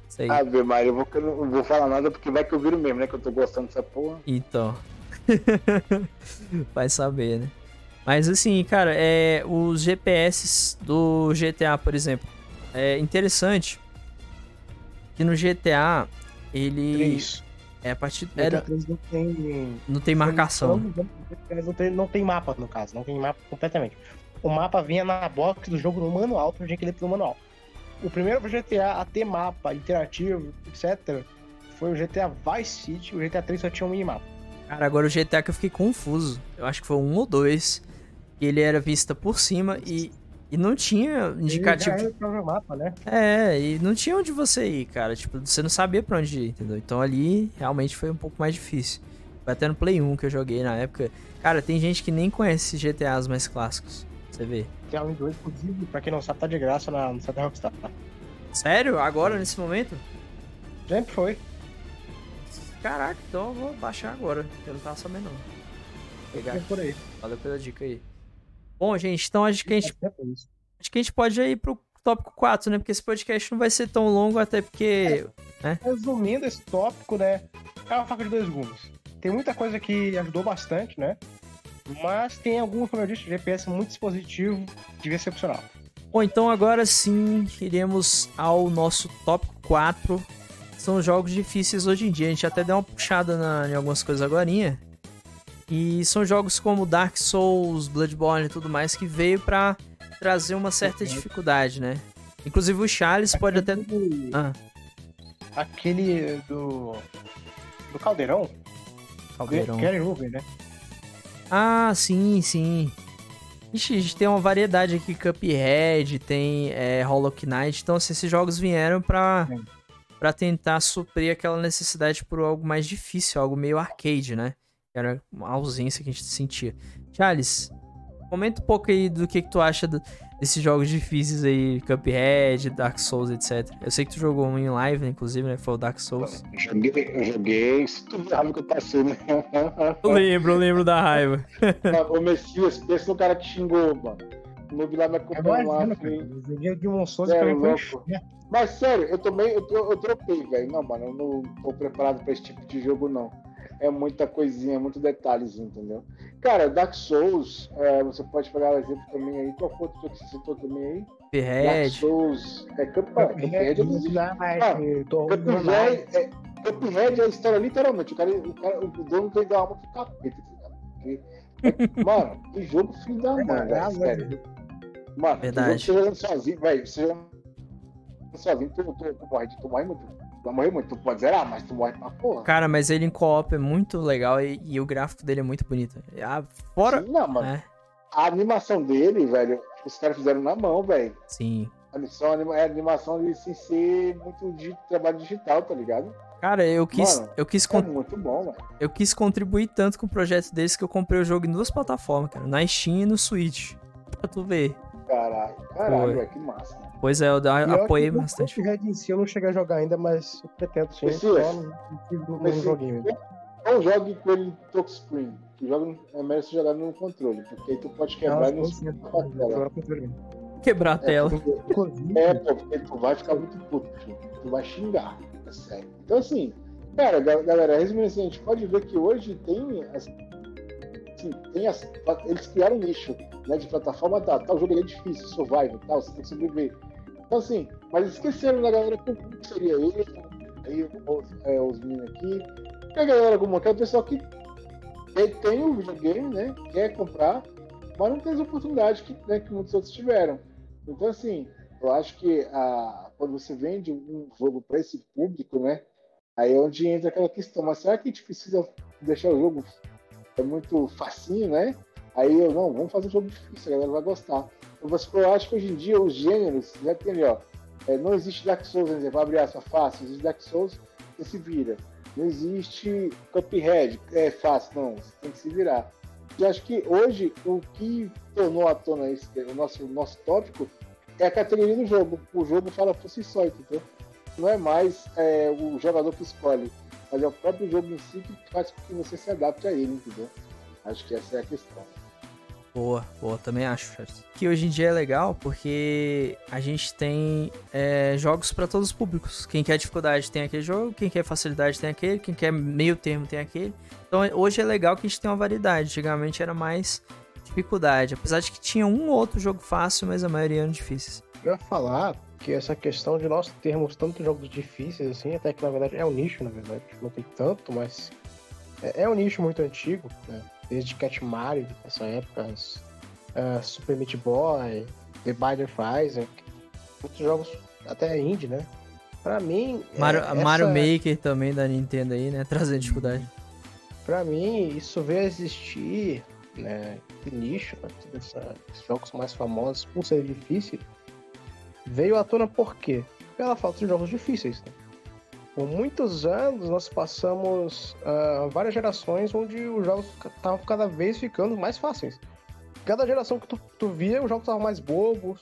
Isso aí. Ave Maria, eu, vou, eu não vou falar nada porque vai que eu viro mesmo, né? Que eu tô gostando dessa porra. Então. vai saber, né? Mas assim, cara, é, os GPS do GTA, por exemplo, é interessante que no GTA ele 3. é a partir era, 3 não tem não tem marcação. Não tem, não tem mapa no caso, não tem mapa completamente. O mapa vinha na box do jogo no manual, tu tinha que ler pelo manual. O primeiro GTA a ter mapa interativo, etc, foi o GTA Vice City, o GTA 3 só tinha um minimapa. Cara, agora o GTA que eu fiquei confuso. Eu acho que foi um ou dois ele era vista por cima e, e não tinha indicativo. Ele já mapa, né? É, e não tinha onde você ir, cara. Tipo, você não sabia pra onde ir, entendeu? Então ali realmente foi um pouco mais difícil. Foi até no Play 1 que eu joguei na época. Cara, tem gente que nem conhece GTAs mais clássicos. Você vê. Tem um 2, inclusive, pra quem não sabe, tá de graça na, no site da Rockstar. Sério? Agora, nesse momento? Sempre foi. Caraca, então eu vou baixar agora. Eu não tava sabendo não. Pegar. Por aí. Valeu pela dica aí. Bom, gente, então acho que a gente. Acho que a gente pode ir pro tópico 4, né? Porque esse podcast não vai ser tão longo, até porque. É, né? Resumindo esse tópico, né? É uma faca de dois gumes. Tem muita coisa que ajudou bastante, né? Mas tem alguns, como eu disse, GPS muito dispositivo, devia ser opcional. Bom, então agora sim, iremos ao nosso tópico 4. São jogos difíceis hoje em dia. A gente até deu uma puxada na, em algumas coisas agora. E são jogos como Dark Souls, Bloodborne e tudo mais que veio para trazer uma certa dificuldade, né? Inclusive o Charles pode até. Ah. Aquele do. Do Caldeirão? Caldeirão. Gary Ruben, né? Ah, sim, sim. Ixi, a gente tem uma variedade aqui, Cuphead, tem é, Hollow Knight, então assim, esses jogos vieram pra, pra tentar suprir aquela necessidade por algo mais difícil, algo meio arcade, né? Era uma ausência que a gente sentia. Charles, comenta um pouco aí do que, que tu acha do, desses jogos difíceis aí, Cuphead, Dark Souls, etc. Eu sei que tu jogou um em live, né, inclusive, né? Foi o Dark Souls. Eu joguei, eu joguei. Se tu raiva que eu passei, né? Eu lembro, eu lembro da raiva. o Messias, pensa no cara que xingou, mano. O noob lá me acompanhou lá. Eu joguei de um Souls é, foi Mas sério, eu também, eu, eu tropei, velho. Não, mano, eu não tô preparado pra esse tipo de jogo, não é muita coisinha, é muito detalhes, entendeu? Cara, Dark Souls, é, você pode pegar o exemplo também aí. Qual foi o que você citou também aí? Cuphead. Dark Souls. É Cuphead. Cuphead é Cuphead é, Cuphead é a história literalmente. O, cara, o, cara, o dono tem da alma pro capeta, tá Porque, é, mano, que jogo filho da mãe, velho. Sério. Mano, Verdade. você jogando sozinho, velho. Você jogando sozinho, tu, tu, tu, tu morre, tu morre muito vai morrer muito. Tu pode zerar, mas tu morre pra porra. Cara, mas ele em co-op é muito legal e, e, o gráfico dele é muito bonito. Ah, fora. Sim, não, mano. É. A animação dele, velho, os caras fizeram na mão, velho. Sim. A animação, é animação de sem ser muito de trabalho digital, tá ligado? Cara, eu quis. Mano, eu quis é muito bom, mano. Eu quis contribuir tanto com o projeto desse que eu comprei o jogo em duas plataformas, cara. Na Steam e no Switch. Pra tu ver. Caralho, caralho, velho, que massa. Pois é, eu apoiei bastante. O Red em si eu não cheguei a jogar ainda, mas eu pretendo sim. Esse, só não, não, não joguei mesmo. Não jogue com ele touchscreen. Joga, é melhor você jogar no controle, porque aí tu pode quebrar não, e não Quebrar a tela. É, é, pô, porque tu vai ficar muito puto, filho. tu vai xingar, é sério. Então, assim, cara, galera, resumindo assim, a gente pode ver que hoje tem, assim, tem as, eles criaram um nicho, né, de plataforma, tá, tal jogo é difícil, survival, tal, você tem que sobreviver. Então, assim, mas esqueceram da galera que seria ele, aí os, é, os meninos aqui, e a galera é o pessoal que tem o videogame, né, quer comprar, mas não tem as oportunidades que, né, que muitos outros tiveram. Então, assim, eu acho que a, quando você vende um jogo para esse público, né, aí é onde entra aquela questão, mas será que a gente precisa deixar o jogo é muito facinho, né? Aí eu, não, vamos fazer um jogo difícil, a galera vai gostar. Então, eu acho que hoje em dia os gêneros, já tem ali, ó, é, não existe Dark Souls, por exemplo, abre aspas, fácil, existe Dark Souls, você se vira. Não existe Cuphead, é fácil, não, você tem que se virar. Eu acho que hoje o que tornou à tona esse, o nosso, nosso tópico é a categoria do jogo. O jogo fala por si só, entendeu? Não é mais é, o jogador que escolhe, mas é o próprio jogo em si que faz com que você se adapte a ele, entendeu? Acho que essa é a questão. Boa, boa, também acho, Charles. Que hoje em dia é legal porque a gente tem é, jogos para todos os públicos. Quem quer dificuldade tem aquele jogo, quem quer facilidade tem aquele, quem quer meio termo tem aquele. Então hoje é legal que a gente tem uma variedade. Antigamente era mais dificuldade, apesar de que tinha um ou outro jogo fácil, mas a maioria eram difíceis. Eu ia falar que essa questão de nós termos tantos jogos difíceis assim, até que na verdade é um nicho, na verdade, não tem tanto, mas é, é um nicho muito antigo, né? Desde Cat Mario, nessa época, uh, Super Meat Boy, The Binder Isaac, muitos jogos até indie, né? Pra mim. Mario, é, Mario Maker também da Nintendo aí, né? Trazendo dificuldade. Pra mim, isso veio a existir, né? De nicho, né? Esses jogos mais famosos, por ser difícil, veio à tona por quê? Pela falta de jogos difíceis. Né? Por muitos anos nós passamos uh, várias gerações onde os jogos estavam cada vez ficando mais fáceis. Cada geração que tu, tu via, os jogos estavam mais bobos,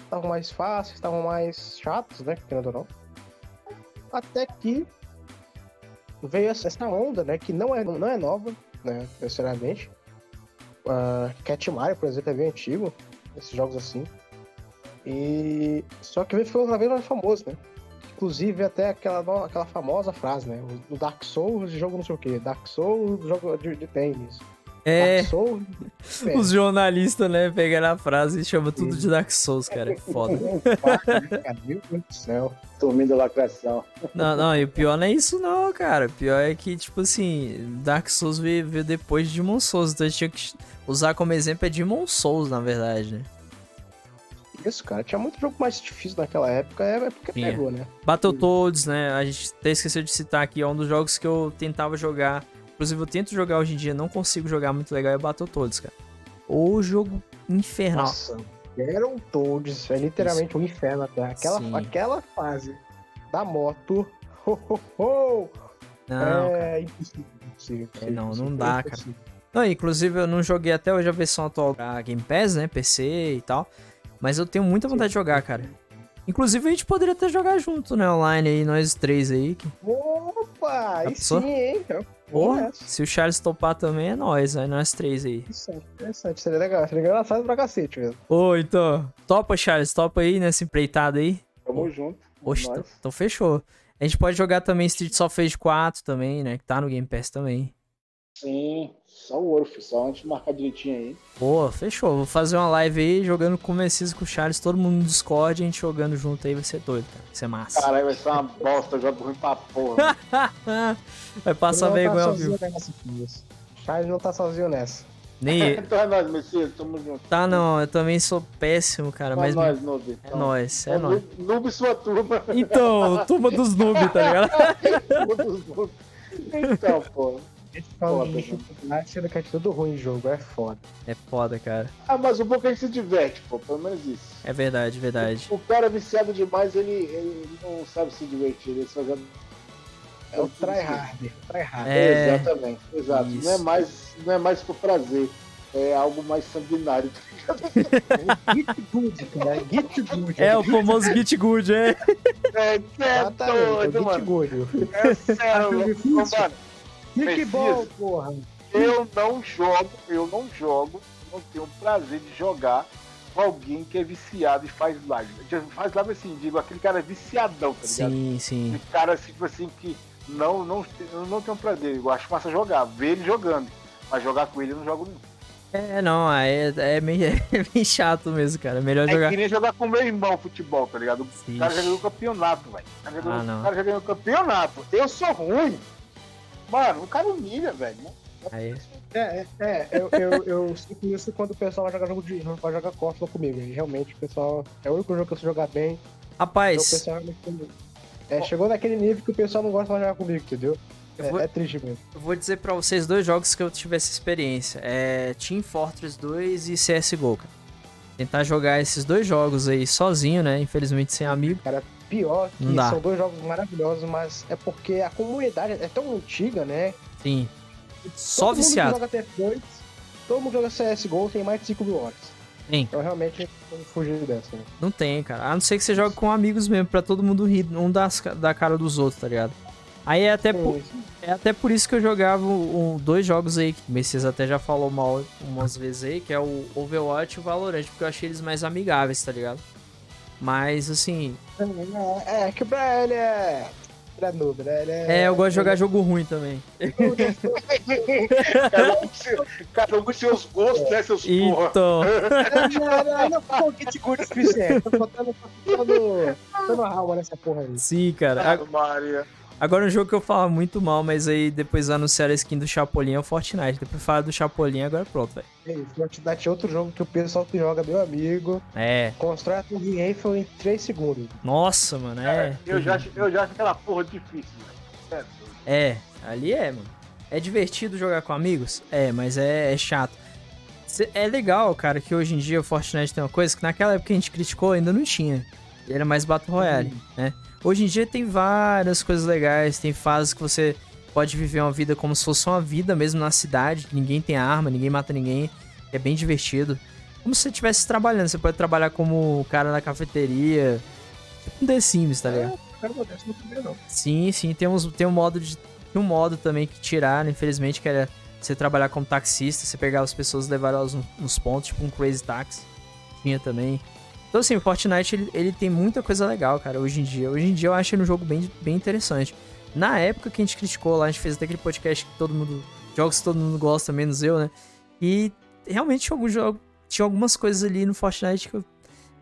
estavam mais fáceis, estavam mais chatos, né? Querendo ou não. Até que veio essa onda, né? Que não é, não é nova, né? Necessariamente. Uh, Cat Mario, por exemplo, é bem antigo. Esses jogos assim. E só que veio ficando cada vez mais famoso, né? Inclusive até aquela, aquela famosa frase, né? O Dark Souls jogo não sei o quê. Dark Souls jogo de, de tênis. É. Souls, Os jornalistas, né, pegaram a frase e chamam tudo de Dark Souls, cara. Que foda. Meu Deus do céu. Turmindo lacração. Não, não, e o pior não é isso, não, cara. O pior é que, tipo assim, Dark Souls veio, veio depois de Demon Souls. Então a gente tinha que usar como exemplo é Demon Souls, na verdade, né? Isso, cara. Tinha muito jogo mais difícil naquela época, é porque Tinha. pegou, né? Battletoads, né? A gente até esqueceu de citar aqui, é um dos jogos que eu tentava jogar. Inclusive, eu tento jogar hoje em dia, não consigo jogar muito legal, é Battletoads, cara. O jogo infernal. Nossa, Battletoads é literalmente um inferno até. Aquela, aquela fase da moto. Ho, ho, ho, não, é impossível. impossível, é, não, não dá, cara. Não, inclusive eu não joguei até hoje a versão atual da Game Pass, né? PC e tal. Mas eu tenho muita vontade de jogar, cara. Inclusive, a gente poderia até jogar junto, né? Online aí, nós três aí. Opa! Aí sim, hein? Porra, se o Charles topar também é nós, aí nós três aí. Interessante, interessante. Seria legal, seria engraçado pra cacete mesmo. Ô, então. Topa, Charles, topa aí nessa empreitada aí. Tamo junto. Oxe, então, então fechou. A gente pode jogar também Street of Rage 4 também, né? Que tá no Game Pass também. Sim, só o Orf, só antes de marcar direitinho aí. Boa, fechou. Vou fazer uma live aí jogando com o Messias com o Charles, todo mundo no Discord, a gente jogando junto aí, vai ser doido, cara. Vai ser massa. Caralho, vai ser uma bosta, jogo ruim pra porra. vai passar tá vergonha, tá viu? Charles não tá sozinho nessa. Nem... então é nóis, Messias, tamo junto. Tá, não, eu também sou péssimo, cara, mas... É nóis, noob. É então. nóis, é, é nóis. Noob sua turma. Então, turma dos noob, tá ligado? turma dos noob. Então, pô. Esse foda, de dificuldade, sendo que é tudo ruim em jogo, é foda. É foda, cara. Ah, mas o bom é que a gente se diverte, pô, pelo menos isso. É verdade, verdade. O, o cara viciado demais, ele, ele não sabe se divertir, ele só joga. É o tryhard. Tryhard. É... Exatamente, exato. Não é, mais, não é mais por prazer, é algo mais sanguinário, tá ligado? Git good, cara. Git good. É o famoso Git good, é. É, é doido, é mano. Good. É sério, mano. Kickball, porra. Eu não jogo, eu não jogo, não tenho prazer de jogar com alguém que é viciado e faz live. Faz live assim, digo, aquele cara é viciadão, tá ligado? Sim, sim. Aquele cara assim, tipo assim, que não, não, não tem um prazer. Eu acho massa jogar, ver ele jogando. Mas jogar com ele eu não jogo não. É, não, é, é, meio, é meio chato mesmo, cara. É melhor É jogar. que nem jogar com meu irmão futebol, tá ligado? O cara já ganhou o campeonato, velho. O Ah, não. o cara já ganhou o campeonato. Eu sou ruim. Mano, o cara humilha, velho. né? Aí. É, é, é, eu, eu, eu sinto isso quando o pessoal vai jogar jogo de. vai jogar Corsa comigo. E realmente o pessoal. É o único jogo que eu sei jogar bem. Então o Rapaz, pessoal realmente. É, chegou naquele nível que o pessoal não gosta de jogar comigo, entendeu? Eu vou- É, é triste mesmo. eu vou dizer pra vocês dois jogos que eu tive essa experiência. É Team Fortress 2 e CSGO, cara. Tentar jogar esses dois jogos aí sozinho, né? Infelizmente sem amigo. Pior que Não são dois jogos maravilhosos, mas é porque a comunidade é tão antiga, né? Sim. Só todo viciado. mundo joga TF2, todo mundo joga CSGO tem mais de 5 mil horas. Tem. Então realmente não fugir dessa, né? Não tem, cara. A não ser que você jogue com amigos mesmo, pra todo mundo rir um das, da cara dos outros, tá ligado? Aí é até, por, Sim, é até por isso que eu jogava um, dois jogos aí, que o Messias até já falou mal umas vezes aí, que é o Overwatch e o Valorant, porque eu achei eles mais amigáveis, tá ligado? Mas, assim, É, é que pra ele é. Ele é noob, né? Ele é, é, eu gosto de jogar jogo ruim também. Cada um com um seus gostos, né, seus porra? Então, Não, não, não um good o suficiente. Tô botando, tô botando, botando alma nessa porra aí. sim, cara. Ave Maria. Agora um jogo que eu falo muito mal, mas aí depois anunciaram a skin do Chapolin é o Fortnite. Depois falar do Chapolin, agora pronto, velho. É isso, Fortnite é outro jogo que o pessoal que joga, meu amigo, É, constrói a Torre Eiffel em 3 segundos. nossa, mano, é. Eu já, acho- eu já acho aquela porra difícil, velho. É, É, ali é, mano. É divertido jogar com amigos? É, mas é, é chato. É legal, cara, que hoje em dia o Fortnite tem uma coisa que naquela época que a gente criticou ainda não tinha. Ele era mais Battle Royale, né? Hoje em dia tem várias coisas legais, tem fases que você pode viver uma vida como se fosse uma vida mesmo na cidade, ninguém tem arma, ninguém mata ninguém. É bem divertido. Como se você estivesse trabalhando, você pode trabalhar como o cara na cafeteria, tipo um The Sims, tá ligado? Cara não primeiro, não. Sim, sim, tem, uns, tem um modo de. Tem um modo também que tiraram, infelizmente, que era você trabalhar como taxista, você pegar as pessoas e levar elas no- nos pontos, tipo um Crazy Taxi. Tinha também. Então, assim, o Fortnite ele, ele tem muita coisa legal, cara, hoje em dia. Hoje em dia eu acho ele um jogo bem, bem interessante. Na época que a gente criticou lá, a gente fez até aquele podcast que todo mundo. Jogos que todo mundo gosta, menos eu, né? E realmente tinha, algum jogo, tinha algumas coisas ali no Fortnite que eu.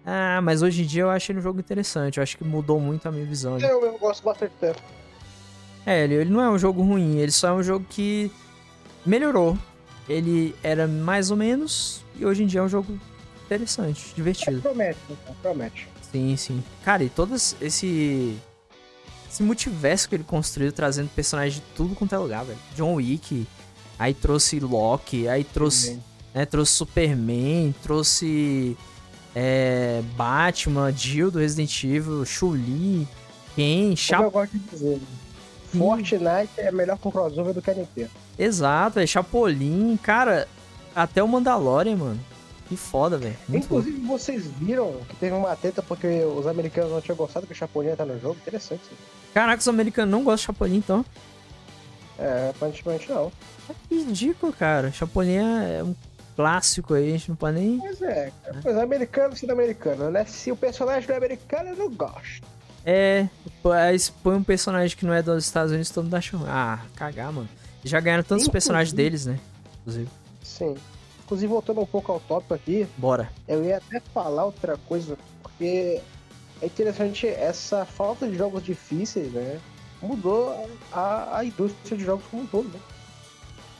Ah, mas hoje em dia eu acho ele um jogo interessante. Eu acho que mudou muito a minha visão. ali. Eu, eu gosto bastante tempo. É, ele, ele não é um jogo ruim, ele só é um jogo que melhorou. Ele era mais ou menos e hoje em dia é um jogo interessante, divertido. Promete, então, promete. Sim, sim. Cara, e todo esse esse multiverso que ele construiu trazendo personagens de tudo quanto é lugar, velho. John Wick, aí trouxe Loki, aí trouxe, né, trouxe Superman, trouxe é, Batman, Jill do Resident Evil, Ken, Como Chapolin. eu gosto de dizer, Fortnite é melhor com crossover do que a NT. Exato, é Chapolin, cara, até o Mandalorian, mano. Que foda, velho. Muito louco. Inclusive, vocês viram que teve uma treta porque os americanos não tinham gostado que o Chapolin tá no jogo? Interessante isso. Caraca, os americanos não gostam de Chapolin, então. É, aparentemente não. Que ridículo, cara. Chapolin é um clássico aí, a gente não pode nem. Mas é, cara. Mas americano sendo americano, né? Se o personagem não é americano, eu não gosto. É, se põe um personagem que não é dos Estados Unidos, todo mundo acha. Ah, cagar, mano. Já ganharam tantos Inclusive- personagens deles, né? Inclusive. Sim. Inclusive, voltando um pouco ao tópico aqui, Bora. eu ia até falar outra coisa, porque é interessante essa falta de jogos difíceis, né? Mudou a, a indústria de jogos como um todo, né?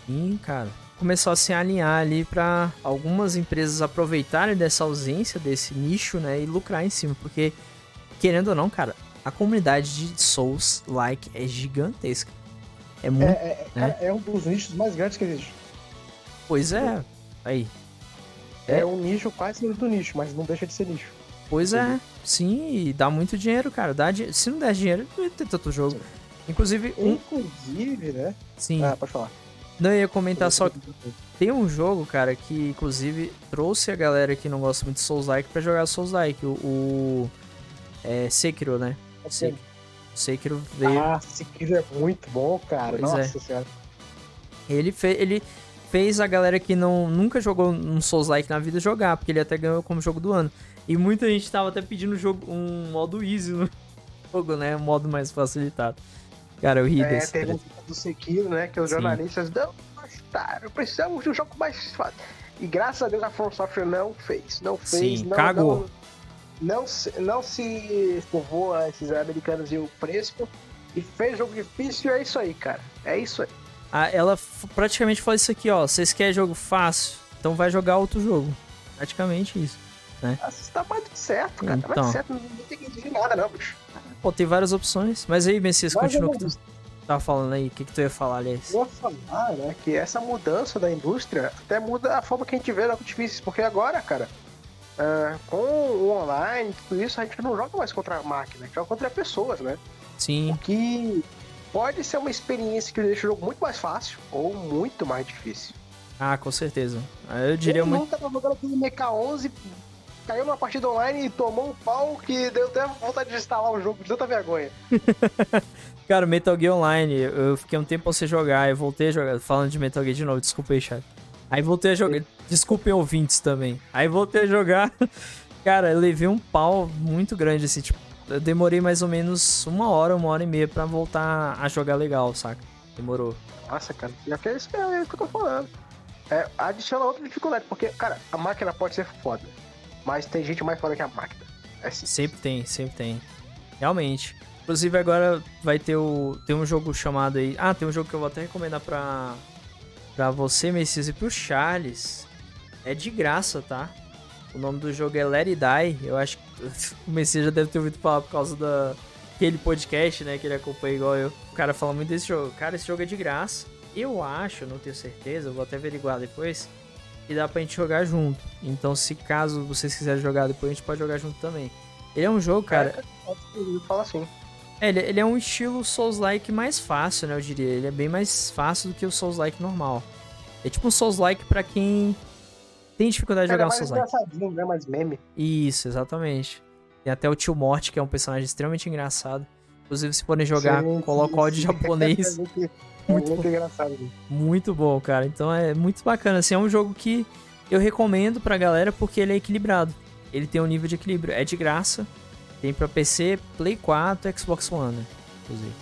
Sim, cara. Começou a se alinhar ali pra algumas empresas aproveitarem dessa ausência desse nicho, né? E lucrar em cima. Porque, querendo ou não, cara, a comunidade de Souls like é gigantesca. É É, muito. é, cara, é um dos nichos mais grandes que existe. Pois é. Aí. É, É. um nicho quase do nicho, mas não deixa de ser nicho. Pois é. Sim, e dá muito dinheiro, cara. Dá di- Se não der dinheiro, não ia ter tanto jogo. Inclusive, um. Inclusive, né? Sim. Ah, pode falar. Não eu ia comentar só que tem um jogo, cara, que inclusive trouxe a galera que não gosta muito de Souls-like pra jogar Souls-like. O. o é, Sekiro, né? Sekiro. Sekiro veio. Ah, Sekiro é muito bom, cara. Pois é. Nossa senhora. Ele, fe... ele fez a galera que não, nunca jogou um Souls-like na vida jogar, porque ele até ganhou como jogo do ano. E muita gente tava até pedindo um, jogo, um modo easy no jogo, né? Um modo mais facilitado. Cara, eu ri É, desse. teve cara. um do Sekiro, né? Que os Sim. jornalistas não gostaram. Precisamos de um jogo mais fácil. E graças a Deus a From Software não fez. Não fez. Sim, não, cagou. Não, não, se, não se curvou a esses americanos e o Fresco. E fez jogo difícil. É isso aí, cara. É isso aí. Ah, ela praticamente falou isso aqui, ó. Vocês querem jogo fácil? Então vai jogar outro jogo. Praticamente isso. Mas tá mais do que certo, cara. Tá mais Então. do certo. Não, não tem que exigir nada, não, bicho. Pô, tem várias opções. Mas aí, Messias, continua o que tu tava falando aí. O que, que tu ia falar, aliás? Eu ia falar, né, que essa mudança da indústria até muda a forma que a gente vê jogos difíceis, porque agora, cara, ah, com o online, tudo isso, a gente não joga mais contra a máquina, a gente joga contra pessoas, né? Sim, O que pode ser uma experiência que deixa o jogo muito mais fácil ou muito mais difícil. ah, com certeza. Ah, Eu diria Eu muito. nunca tava jogando aquele MK11, caiu numa partida online e tomou um pau que deu até vontade de instalar o jogo de tanta vergonha. Cara, Metal Gear Online, eu fiquei um tempo sem jogar, eu voltei a jogar, falando de Metal Gear de novo, desculpa aí, chat. Aí voltei a jogar, desculpem ouvintes também. Aí voltei a jogar, cara, eu levei um pau muito grande, assim, tipo, eu demorei mais ou menos uma hora, uma hora e meia pra voltar a jogar legal, saca? Demorou. Nossa, cara, já que é isso que é isso que eu tô falando. É, adiciona outra dificuldade, porque, cara, a máquina pode ser foda, mas tem gente mais foda que a máquina. É assim. Sempre tem, sempre tem. Realmente. Inclusive agora vai ter o. Tem um jogo chamado aí. Ah, tem um jogo que eu vou até recomendar pra. Pra você, Messias, e pro Charles. É de graça, tá? O nome do jogo é Let It Die. Eu acho que o Messias já deve ter ouvido falar por causa da. Aquele podcast, né? Que ele acompanha igual eu. O cara fala muito desse jogo. Cara, esse jogo é de graça. Eu acho, não tenho certeza, vou até averiguar depois. E dá pra gente jogar junto. Então, se caso vocês quiserem jogar depois, a gente pode jogar junto também. Ele é um jogo, cara. Fala assim. É, ele, ele é um estilo Souls-like mais fácil, né? Eu diria. Ele é bem mais fácil do que o Souls-like normal. É tipo um Souls-like pra quem tem dificuldade de é jogar mais Souls-like. engraçadinho, né? Mais meme. Isso, exatamente. Tem até o Tio Morte, que é um personagem extremamente engraçado. Inclusive, se forem jogar, Sim, coloca o áudio japonês. É muito, Muito muito engraçado. Muito bom, cara. Então é muito bacana. Assim, é um jogo que eu recomendo pra galera porque ele é equilibrado. Ele tem um nível de equilíbrio. É de graça. Tem pra PC, Play 4, Xbox One, né? inclusive.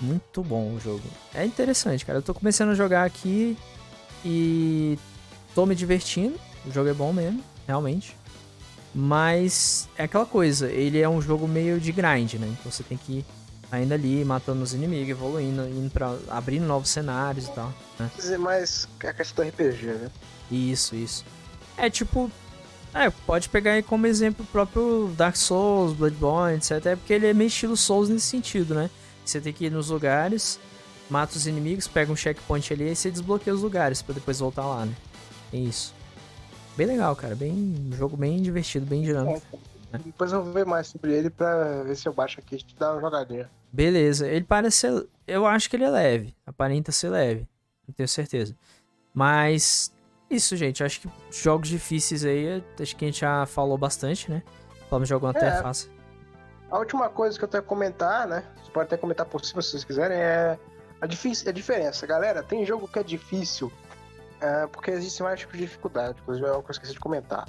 Muito bom o jogo. É interessante, cara. Eu tô começando a jogar aqui e tô me divertindo. O jogo é bom mesmo, realmente. Mas é aquela coisa, ele é um jogo meio de grind, né? Então você tem que ir ainda ali, matando os inimigos, evoluindo, indo para abrindo novos cenários e tal, né? Quer dizer, mais a questão do RPG, né? Isso, isso. É tipo, é, pode pegar aí como exemplo o próprio Dark Souls, Bloodborne, etc. É porque ele é meio estilo Souls nesse sentido, né? Você tem que ir nos lugares, mata os inimigos, pega um checkpoint ali e você desbloqueia os lugares pra depois voltar lá, né? É isso. Bem legal, cara. Bem, um jogo bem divertido, bem dinâmico. Depois eu vou ver mais sobre ele pra ver se eu baixo aqui e te dar uma jogadinha. Beleza, ele parece ser. Eu acho que ele é leve. Aparenta ser leve. Não tenho certeza. Mas. Isso, gente. Acho que jogos difíceis aí. Acho que a gente já falou bastante, né? Falamos de até É. fácil. A última coisa que eu tenho a comentar, né? Vocês podem até comentar por cima se vocês quiserem, é a, difícil, a diferença. Galera, tem jogo que é difícil é, porque existem vários tipos de dificuldade. Inclusive é coisa que eu esqueci de comentar.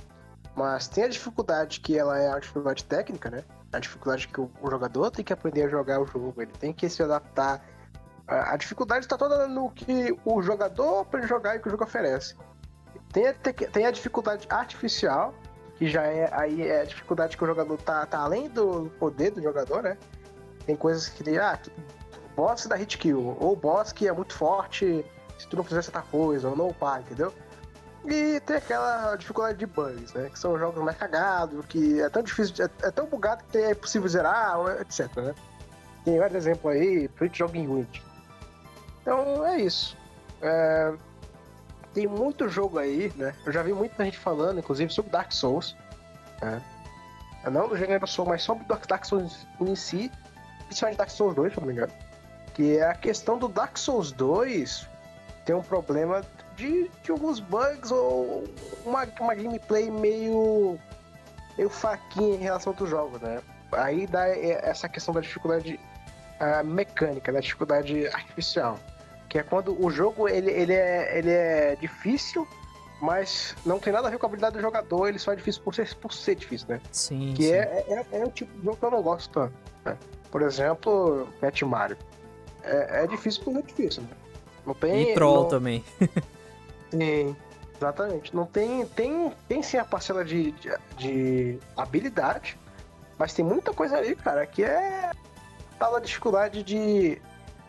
Mas tem a dificuldade que ela é a dificuldade técnica, né? A dificuldade que o, o jogador tem que aprender a jogar o jogo. Ele tem que se adaptar. A, a dificuldade está toda no que o jogador aprende a jogar e que o jogo oferece. Tem a, te- tem a dificuldade artificial, que já é aí é a dificuldade que o jogador tá, tá além do poder do jogador, né? Tem coisas que ah, boss da hit kill, ou boss que é muito forte se tu não fizer certa coisa, ou não upar, entendeu? E tem aquela dificuldade de bugs, né? Que são jogos mais cagados, que é tão difícil, é, é tão bugado que é impossível zerar, ou etc, né? Tem vários exemplos aí, Twitch joga em. Então é isso. É, tem muito jogo aí, né? Eu já vi muita gente falando, inclusive, sobre Dark Souls. Né? Não do gênero Souls, mas sobre Dark Souls em si. Principalmente Dark Souls 2, se não me engano. Que é a questão do Dark Souls 2 tem um problema de, de alguns bugs ou uma, uma gameplay meio, meio fraquinha em relação a outros jogos, né? Aí dá essa questão da dificuldade ah, mecânica, da dificuldade artificial. Que é quando o jogo ele, ele, é, ele é difícil, mas não tem nada a ver com a habilidade do jogador, ele só é difícil por ser, por ser difícil, né? Sim. Que sim. é, é, é o tipo de jogo que eu não gosto tanto. né? Por exemplo, Pet Mario. É, é difícil por ser difícil, né? Não tem. E troll não, também. Sim, exatamente. Não tem, tem, tem sim a parcela de, de, de habilidade, mas tem muita coisa ali, cara, que é tal dificuldade de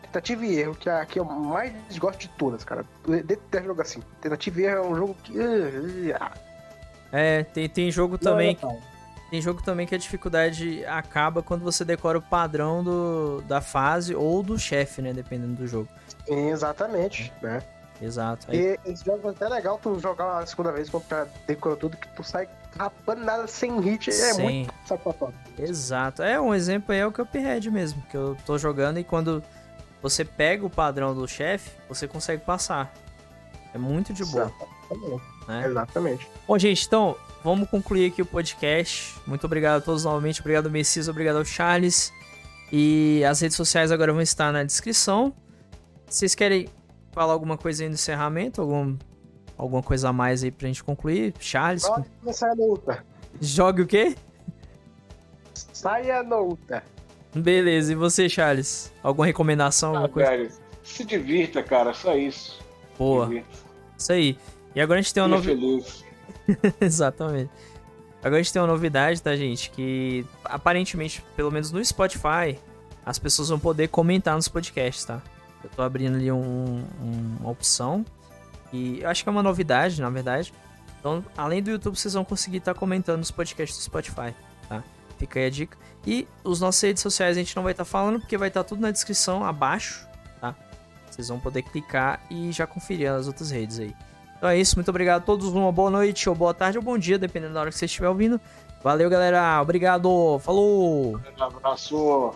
tentativa e erro, que é a que eu mais gosto de todas, cara. Detesto jogo assim. Tentativa e erro é um jogo que. ah, É, tem, tem jogo não também. é legal. Tem jogo também que a dificuldade acaba quando você decora o padrão do, da fase ou do chefe, né? Dependendo do jogo. Sim, exatamente, né? Exato. Aí- E esse jogo é até legal tu jogar uma segunda vez quando tu decorou tudo, que tu sai rapando nada sem hit. É Sim. muito sapatório. Exato. É, um exemplo aí é o Cuphead mesmo, que eu tô jogando e quando você pega o padrão do chefe, você consegue passar. É muito de boa, Exatamente. né? Exatamente. Bom, gente, então, vamos concluir aqui o podcast. Muito obrigado a todos novamente. Obrigado, Messias. Obrigado ao Charles. E as redes sociais agora vão estar na descrição. Vocês querem falar alguma coisa aí no encerramento? Algum, alguma coisa a mais aí pra gente concluir? Charles, Pode começar a luta. jogue o quê? Saia na luta. Beleza, e você, Charles? Alguma recomendação? Ah, Alguma coisa? velho, se divirta, cara, só isso. Boa, Divirta. isso aí. E agora a gente tem uma novidade. feliz. Exatamente. Agora a gente tem uma novidade, tá, gente? Que aparentemente, pelo menos no Spotify, as pessoas vão poder comentar nos podcasts, tá? Eu tô abrindo ali um- um- uma opção. E eu acho que é uma novidade, na verdade. Então, além do YouTube, vocês vão conseguir estar comentando nos podcasts do Spotify, tá? Fica aí a dica. E os nossos redes sociais a gente não vai estar falando, porque vai estar tudo na descrição abaixo, tá? Vocês vão poder clicar e já conferir as outras redes aí. Então é isso, muito obrigado a todos, uma boa noite, ou boa tarde, ou bom dia, dependendo da hora que você estiver ouvindo. Valeu, galera, obrigado, falou! Um abraço.